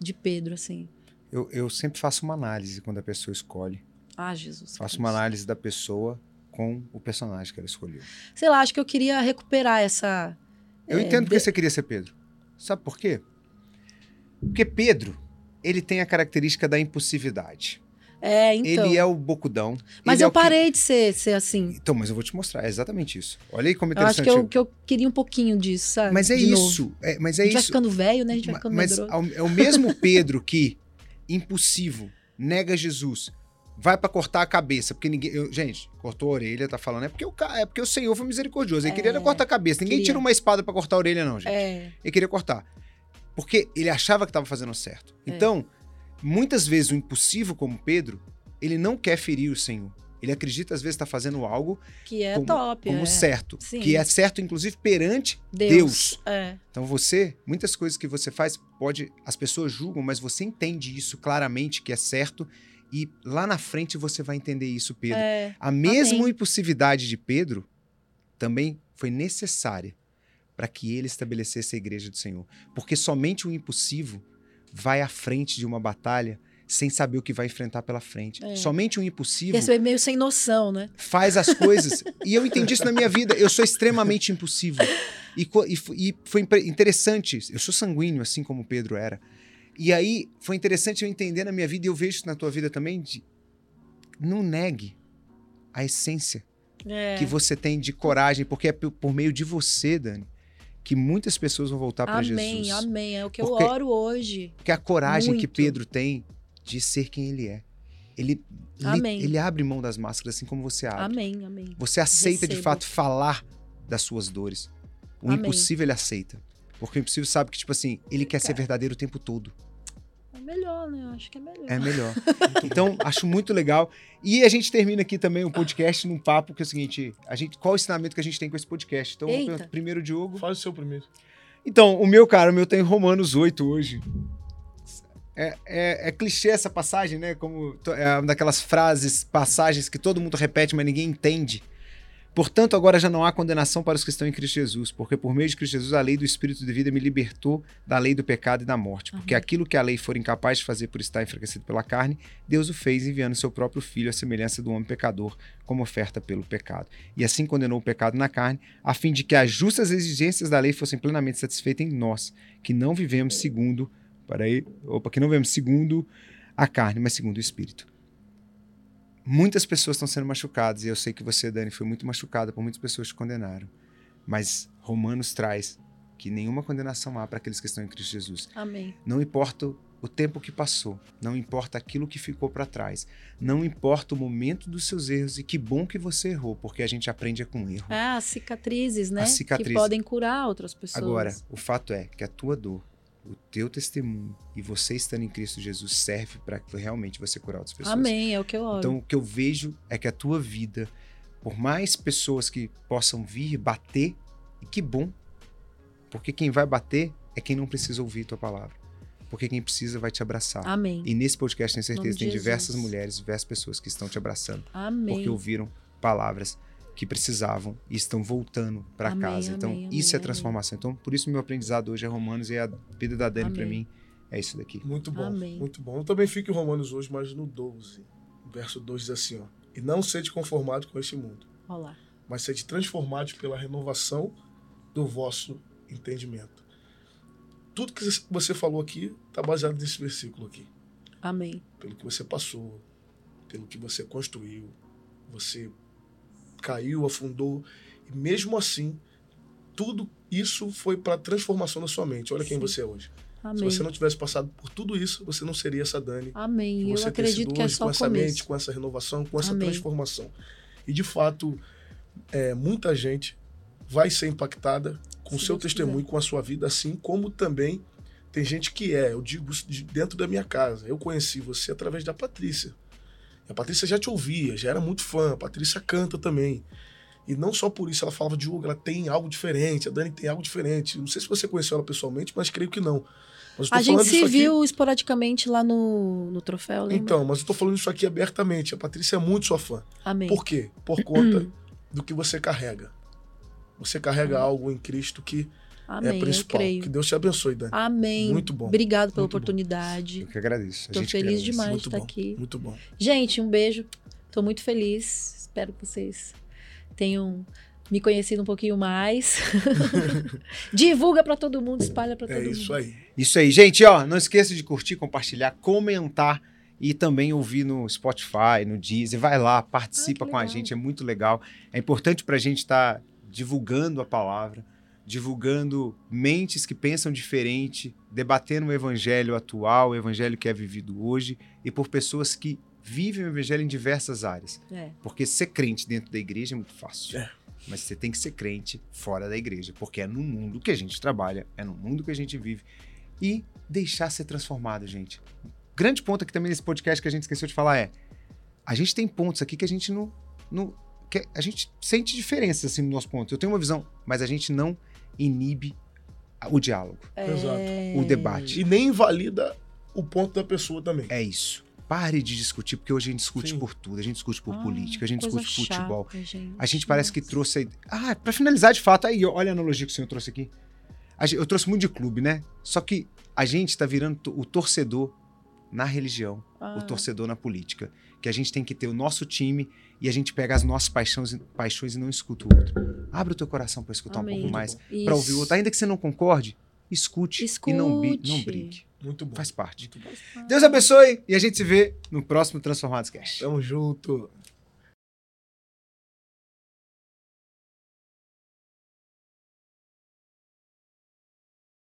de Pedro, assim. Eu, eu sempre faço uma análise quando a pessoa escolhe. Ah, Jesus. Faço Cristo. uma análise da pessoa com o personagem que ela escolheu. Sei lá, acho que eu queria recuperar essa. Eu É, entendo porque de- você queria ser Pedro. Sabe por quê? Porque Pedro, ele tem a característica da impulsividade. É, então. Ele é o bocudão. Mas é eu que- parei de ser, ser assim. Então, mas eu vou te mostrar, é exatamente isso. Olha aí como é Eu acho interessante. que eu, que eu queria um pouquinho disso, sabe? Mas é De isso, é, mas é a gente vai isso. ficando velho, né? A gente vai ficando Mas ao- é o mesmo Pedro que, impulsivo, nega Jesus, vai pra cortar a cabeça, porque ninguém. eu- gente, cortou a orelha, tá falando, é porque o, é porque o Senhor foi misericordioso. Ele É, queria cortar a cabeça. Ninguém queria. tira uma espada pra cortar a orelha, não, gente. É, Ele queria cortar. Porque ele achava que estava fazendo certo. É. Então, muitas vezes o impulsivo, como Pedro, ele não quer ferir o Senhor. Ele acredita, às vezes, estar fazendo algo que é como, top. como é. certo. Sim. Que é certo, inclusive, perante Deus. Deus. É. Então você, muitas coisas que você faz, pode, as pessoas julgam, mas você entende isso claramente que é certo e lá na frente você vai entender isso, Pedro. É. A mesma Amém. impulsividade de Pedro também foi necessária para que ele estabelecesse a igreja do Senhor, porque somente o impulsivo vai à frente de uma batalha sem saber o que vai enfrentar pela frente. É. Somente o impulsivo Esse é meio sem noção, né? faz as coisas. e eu entendi isso na minha vida. Eu sou extremamente impulsivo. E, e e foi interessante. Eu sou sanguíneo, assim como o Pedro era. E aí foi interessante eu entender na minha vida, e eu vejo isso na tua vida também, de não negue a essência É. que você tem de coragem, porque é por meio de você, Dani, que muitas pessoas vão voltar para Amém, Jesus. amém. É o que Porque- eu oro hoje. Porque a coragem que Muito. Pedro tem de ser quem ele é. Ele, Amém. ele abre mão das máscaras, assim como você abre. Amém, amém. Você aceita de Recebo. fato falar das suas dores. O Amém. impossível ele aceita. Porque o impossível sabe que, tipo assim, ele quer ser Cara. verdadeiro o tempo todo. É melhor, né? Eu acho que é melhor. É melhor. então, acho muito legal. E a gente termina aqui também o podcast num papo que é o seguinte: a gente, qual o ensinamento que a gente tem com esse podcast? Então, pergunto primeiro, Diogo. Faz o seu primeiro. Então, o meu, cara, o meu tem Romanos 8 hoje. É, é- é clichê essa passagem, né? Como é uma daquelas frases, passagens que todo mundo repete, mas ninguém entende. Portanto, agora já não há condenação para os que estão em Cristo Jesus, porque por meio de Cristo Jesus a lei do Espírito de vida me libertou da lei do pecado e da morte. Porque Uhum. aquilo que a lei for incapaz de fazer por estar enfraquecido pela carne, Deus o fez enviando seu próprio Filho à semelhança do homem pecador, como oferta pelo pecado. E assim condenou o pecado na carne, a fim de que as justas exigências da lei fossem plenamente satisfeitas em nós, que não vivemos segundo, para aí, opa, que não vivemos segundo a carne, mas segundo o Espírito. Muitas pessoas estão sendo machucadas, e eu sei que você, Dani, foi muito machucada por muitas pessoas que te condenaram. Mas Romanos traz que nenhuma condenação há para aqueles que estão em Cristo Jesus. Amém. Não importa o tempo que passou, não importa aquilo que ficou para trás, não importa o momento dos seus erros e que bom que você errou, porque a gente aprende com erro. É, as cicatrizes, né? As cicatrizes. Que podem curar outras pessoas. Agora, o fato é que a tua dor, o teu testemunho e você estando em Cristo Jesus serve para que realmente você curar outras pessoas. Amém, é o que eu oro. Então, o que eu vejo é que a tua vida, por mais pessoas que possam vir bater, e que bom, porque quem vai bater é quem não precisa ouvir tua palavra. Porque quem precisa vai te abraçar. Amém. E nesse podcast, tenho certeza, tem diversas mulheres, diversas pessoas que estão te abraçando. Amém. Porque ouviram palavras que precisavam e estão voltando para Amém, casa. Então, amém, isso é amém, transformação. Então, por isso, meu aprendizado hoje é Romanos e a vida da Dani, para mim, é isso daqui. Muito bom, Amém. muito bom. Eu também fico em Romanos hoje, mas no 12. Verso 2 diz assim, ó. E não sede conformado com este mundo, Olha lá. mas sede transformados pela renovação do vosso entendimento. Tudo que você falou aqui está baseado nesse versículo aqui. Amém. Pelo que você passou, pelo que você construiu, você caiu, afundou, e mesmo assim, tudo isso foi para transformação da sua mente. Olha quem Sim. você é hoje. Amém. Se você não tivesse passado por tudo isso, você não seria essa Dani Amém. que Eu você tem acredito que é só com essa começo. mente, com essa renovação, com essa Amém. transformação. E de fato, é, muita gente vai ser impactada com o Se seu Deus testemunho, com a sua vida, assim como também tem gente que é. Eu digo dentro da minha casa. Eu conheci você através da Patrícia. E a Patrícia já te ouvia, já era muito fã. A Patrícia canta também. E não só por isso ela falava de Hugo, ela tem algo diferente, a Dani tem algo diferente. Não sei se você conheceu ela pessoalmente, mas creio que não. A gente se isso aqui- viu esporadicamente lá no, no troféu, lembra? Então, mas eu tô falando isso aqui abertamente. A Patrícia é muito sua fã. Amém. Por quê? Por conta do que você carrega. Você carrega algo em Cristo que Amém. é eu principal. creio. Que Deus te abençoe, Dani. Amém. Muito bom. Obrigado pela Muito bom. oportunidade. Eu que agradeço. A que feliz agradece. demais muito de estar bom. aqui. Muito bom. Gente, um beijo. Tô muito feliz. Espero que vocês tenham me conhecido um pouquinho mais. Divulga pra todo mundo, espalha pra todo É mundo. isso aí. Isso aí, gente, ó, não esqueça de curtir, compartilhar, comentar e também ouvir no Spotify, no Deezer. Vai lá, participa Ah, com a gente, é muito legal. É importante pra gente estar divulgando a palavra, divulgando mentes que pensam diferente, debatendo o evangelho atual, o evangelho que é vivido hoje e por pessoas que vivem o evangelho em diversas áreas. É. Porque ser crente dentro da igreja é muito fácil. É. Mas você tem que ser crente fora da igreja, porque é no mundo que a gente trabalha, é no mundo que a gente vive. E deixar ser transformado, gente. Grande ponto aqui também nesse podcast que a gente esqueceu de falar é: a gente tem pontos aqui que a gente não. não que a gente sente diferenças assim, no nosso ponto. Eu tenho uma visão, mas a gente não inibe o diálogo. É... O debate. E nem invalida o ponto da pessoa também. É isso. Pare de discutir, porque hoje a gente discute Sim. por tudo. A gente discute por Ah, política, a gente discute futebol. chata, gente. A gente parece que trouxe. Ah, pra finalizar de fato, aí, olha a analogia que o senhor trouxe aqui. Eu trouxe muito de clube, né? Só que a gente tá virando o torcedor na religião, Ah, o torcedor na política. Que a gente tem que ter o nosso time e a gente pega as nossas paixões, paixões e não escuta o outro. Abre o teu coração pra escutar Amém. um pouco mais, pra ouvir o outro. Ainda que você não concorde, escute, e não, não Escute. brigue. Muito bom. Faz parte. Muito bom. Deus abençoe e a gente se vê no próximo Transformados Cast. Tamo junto.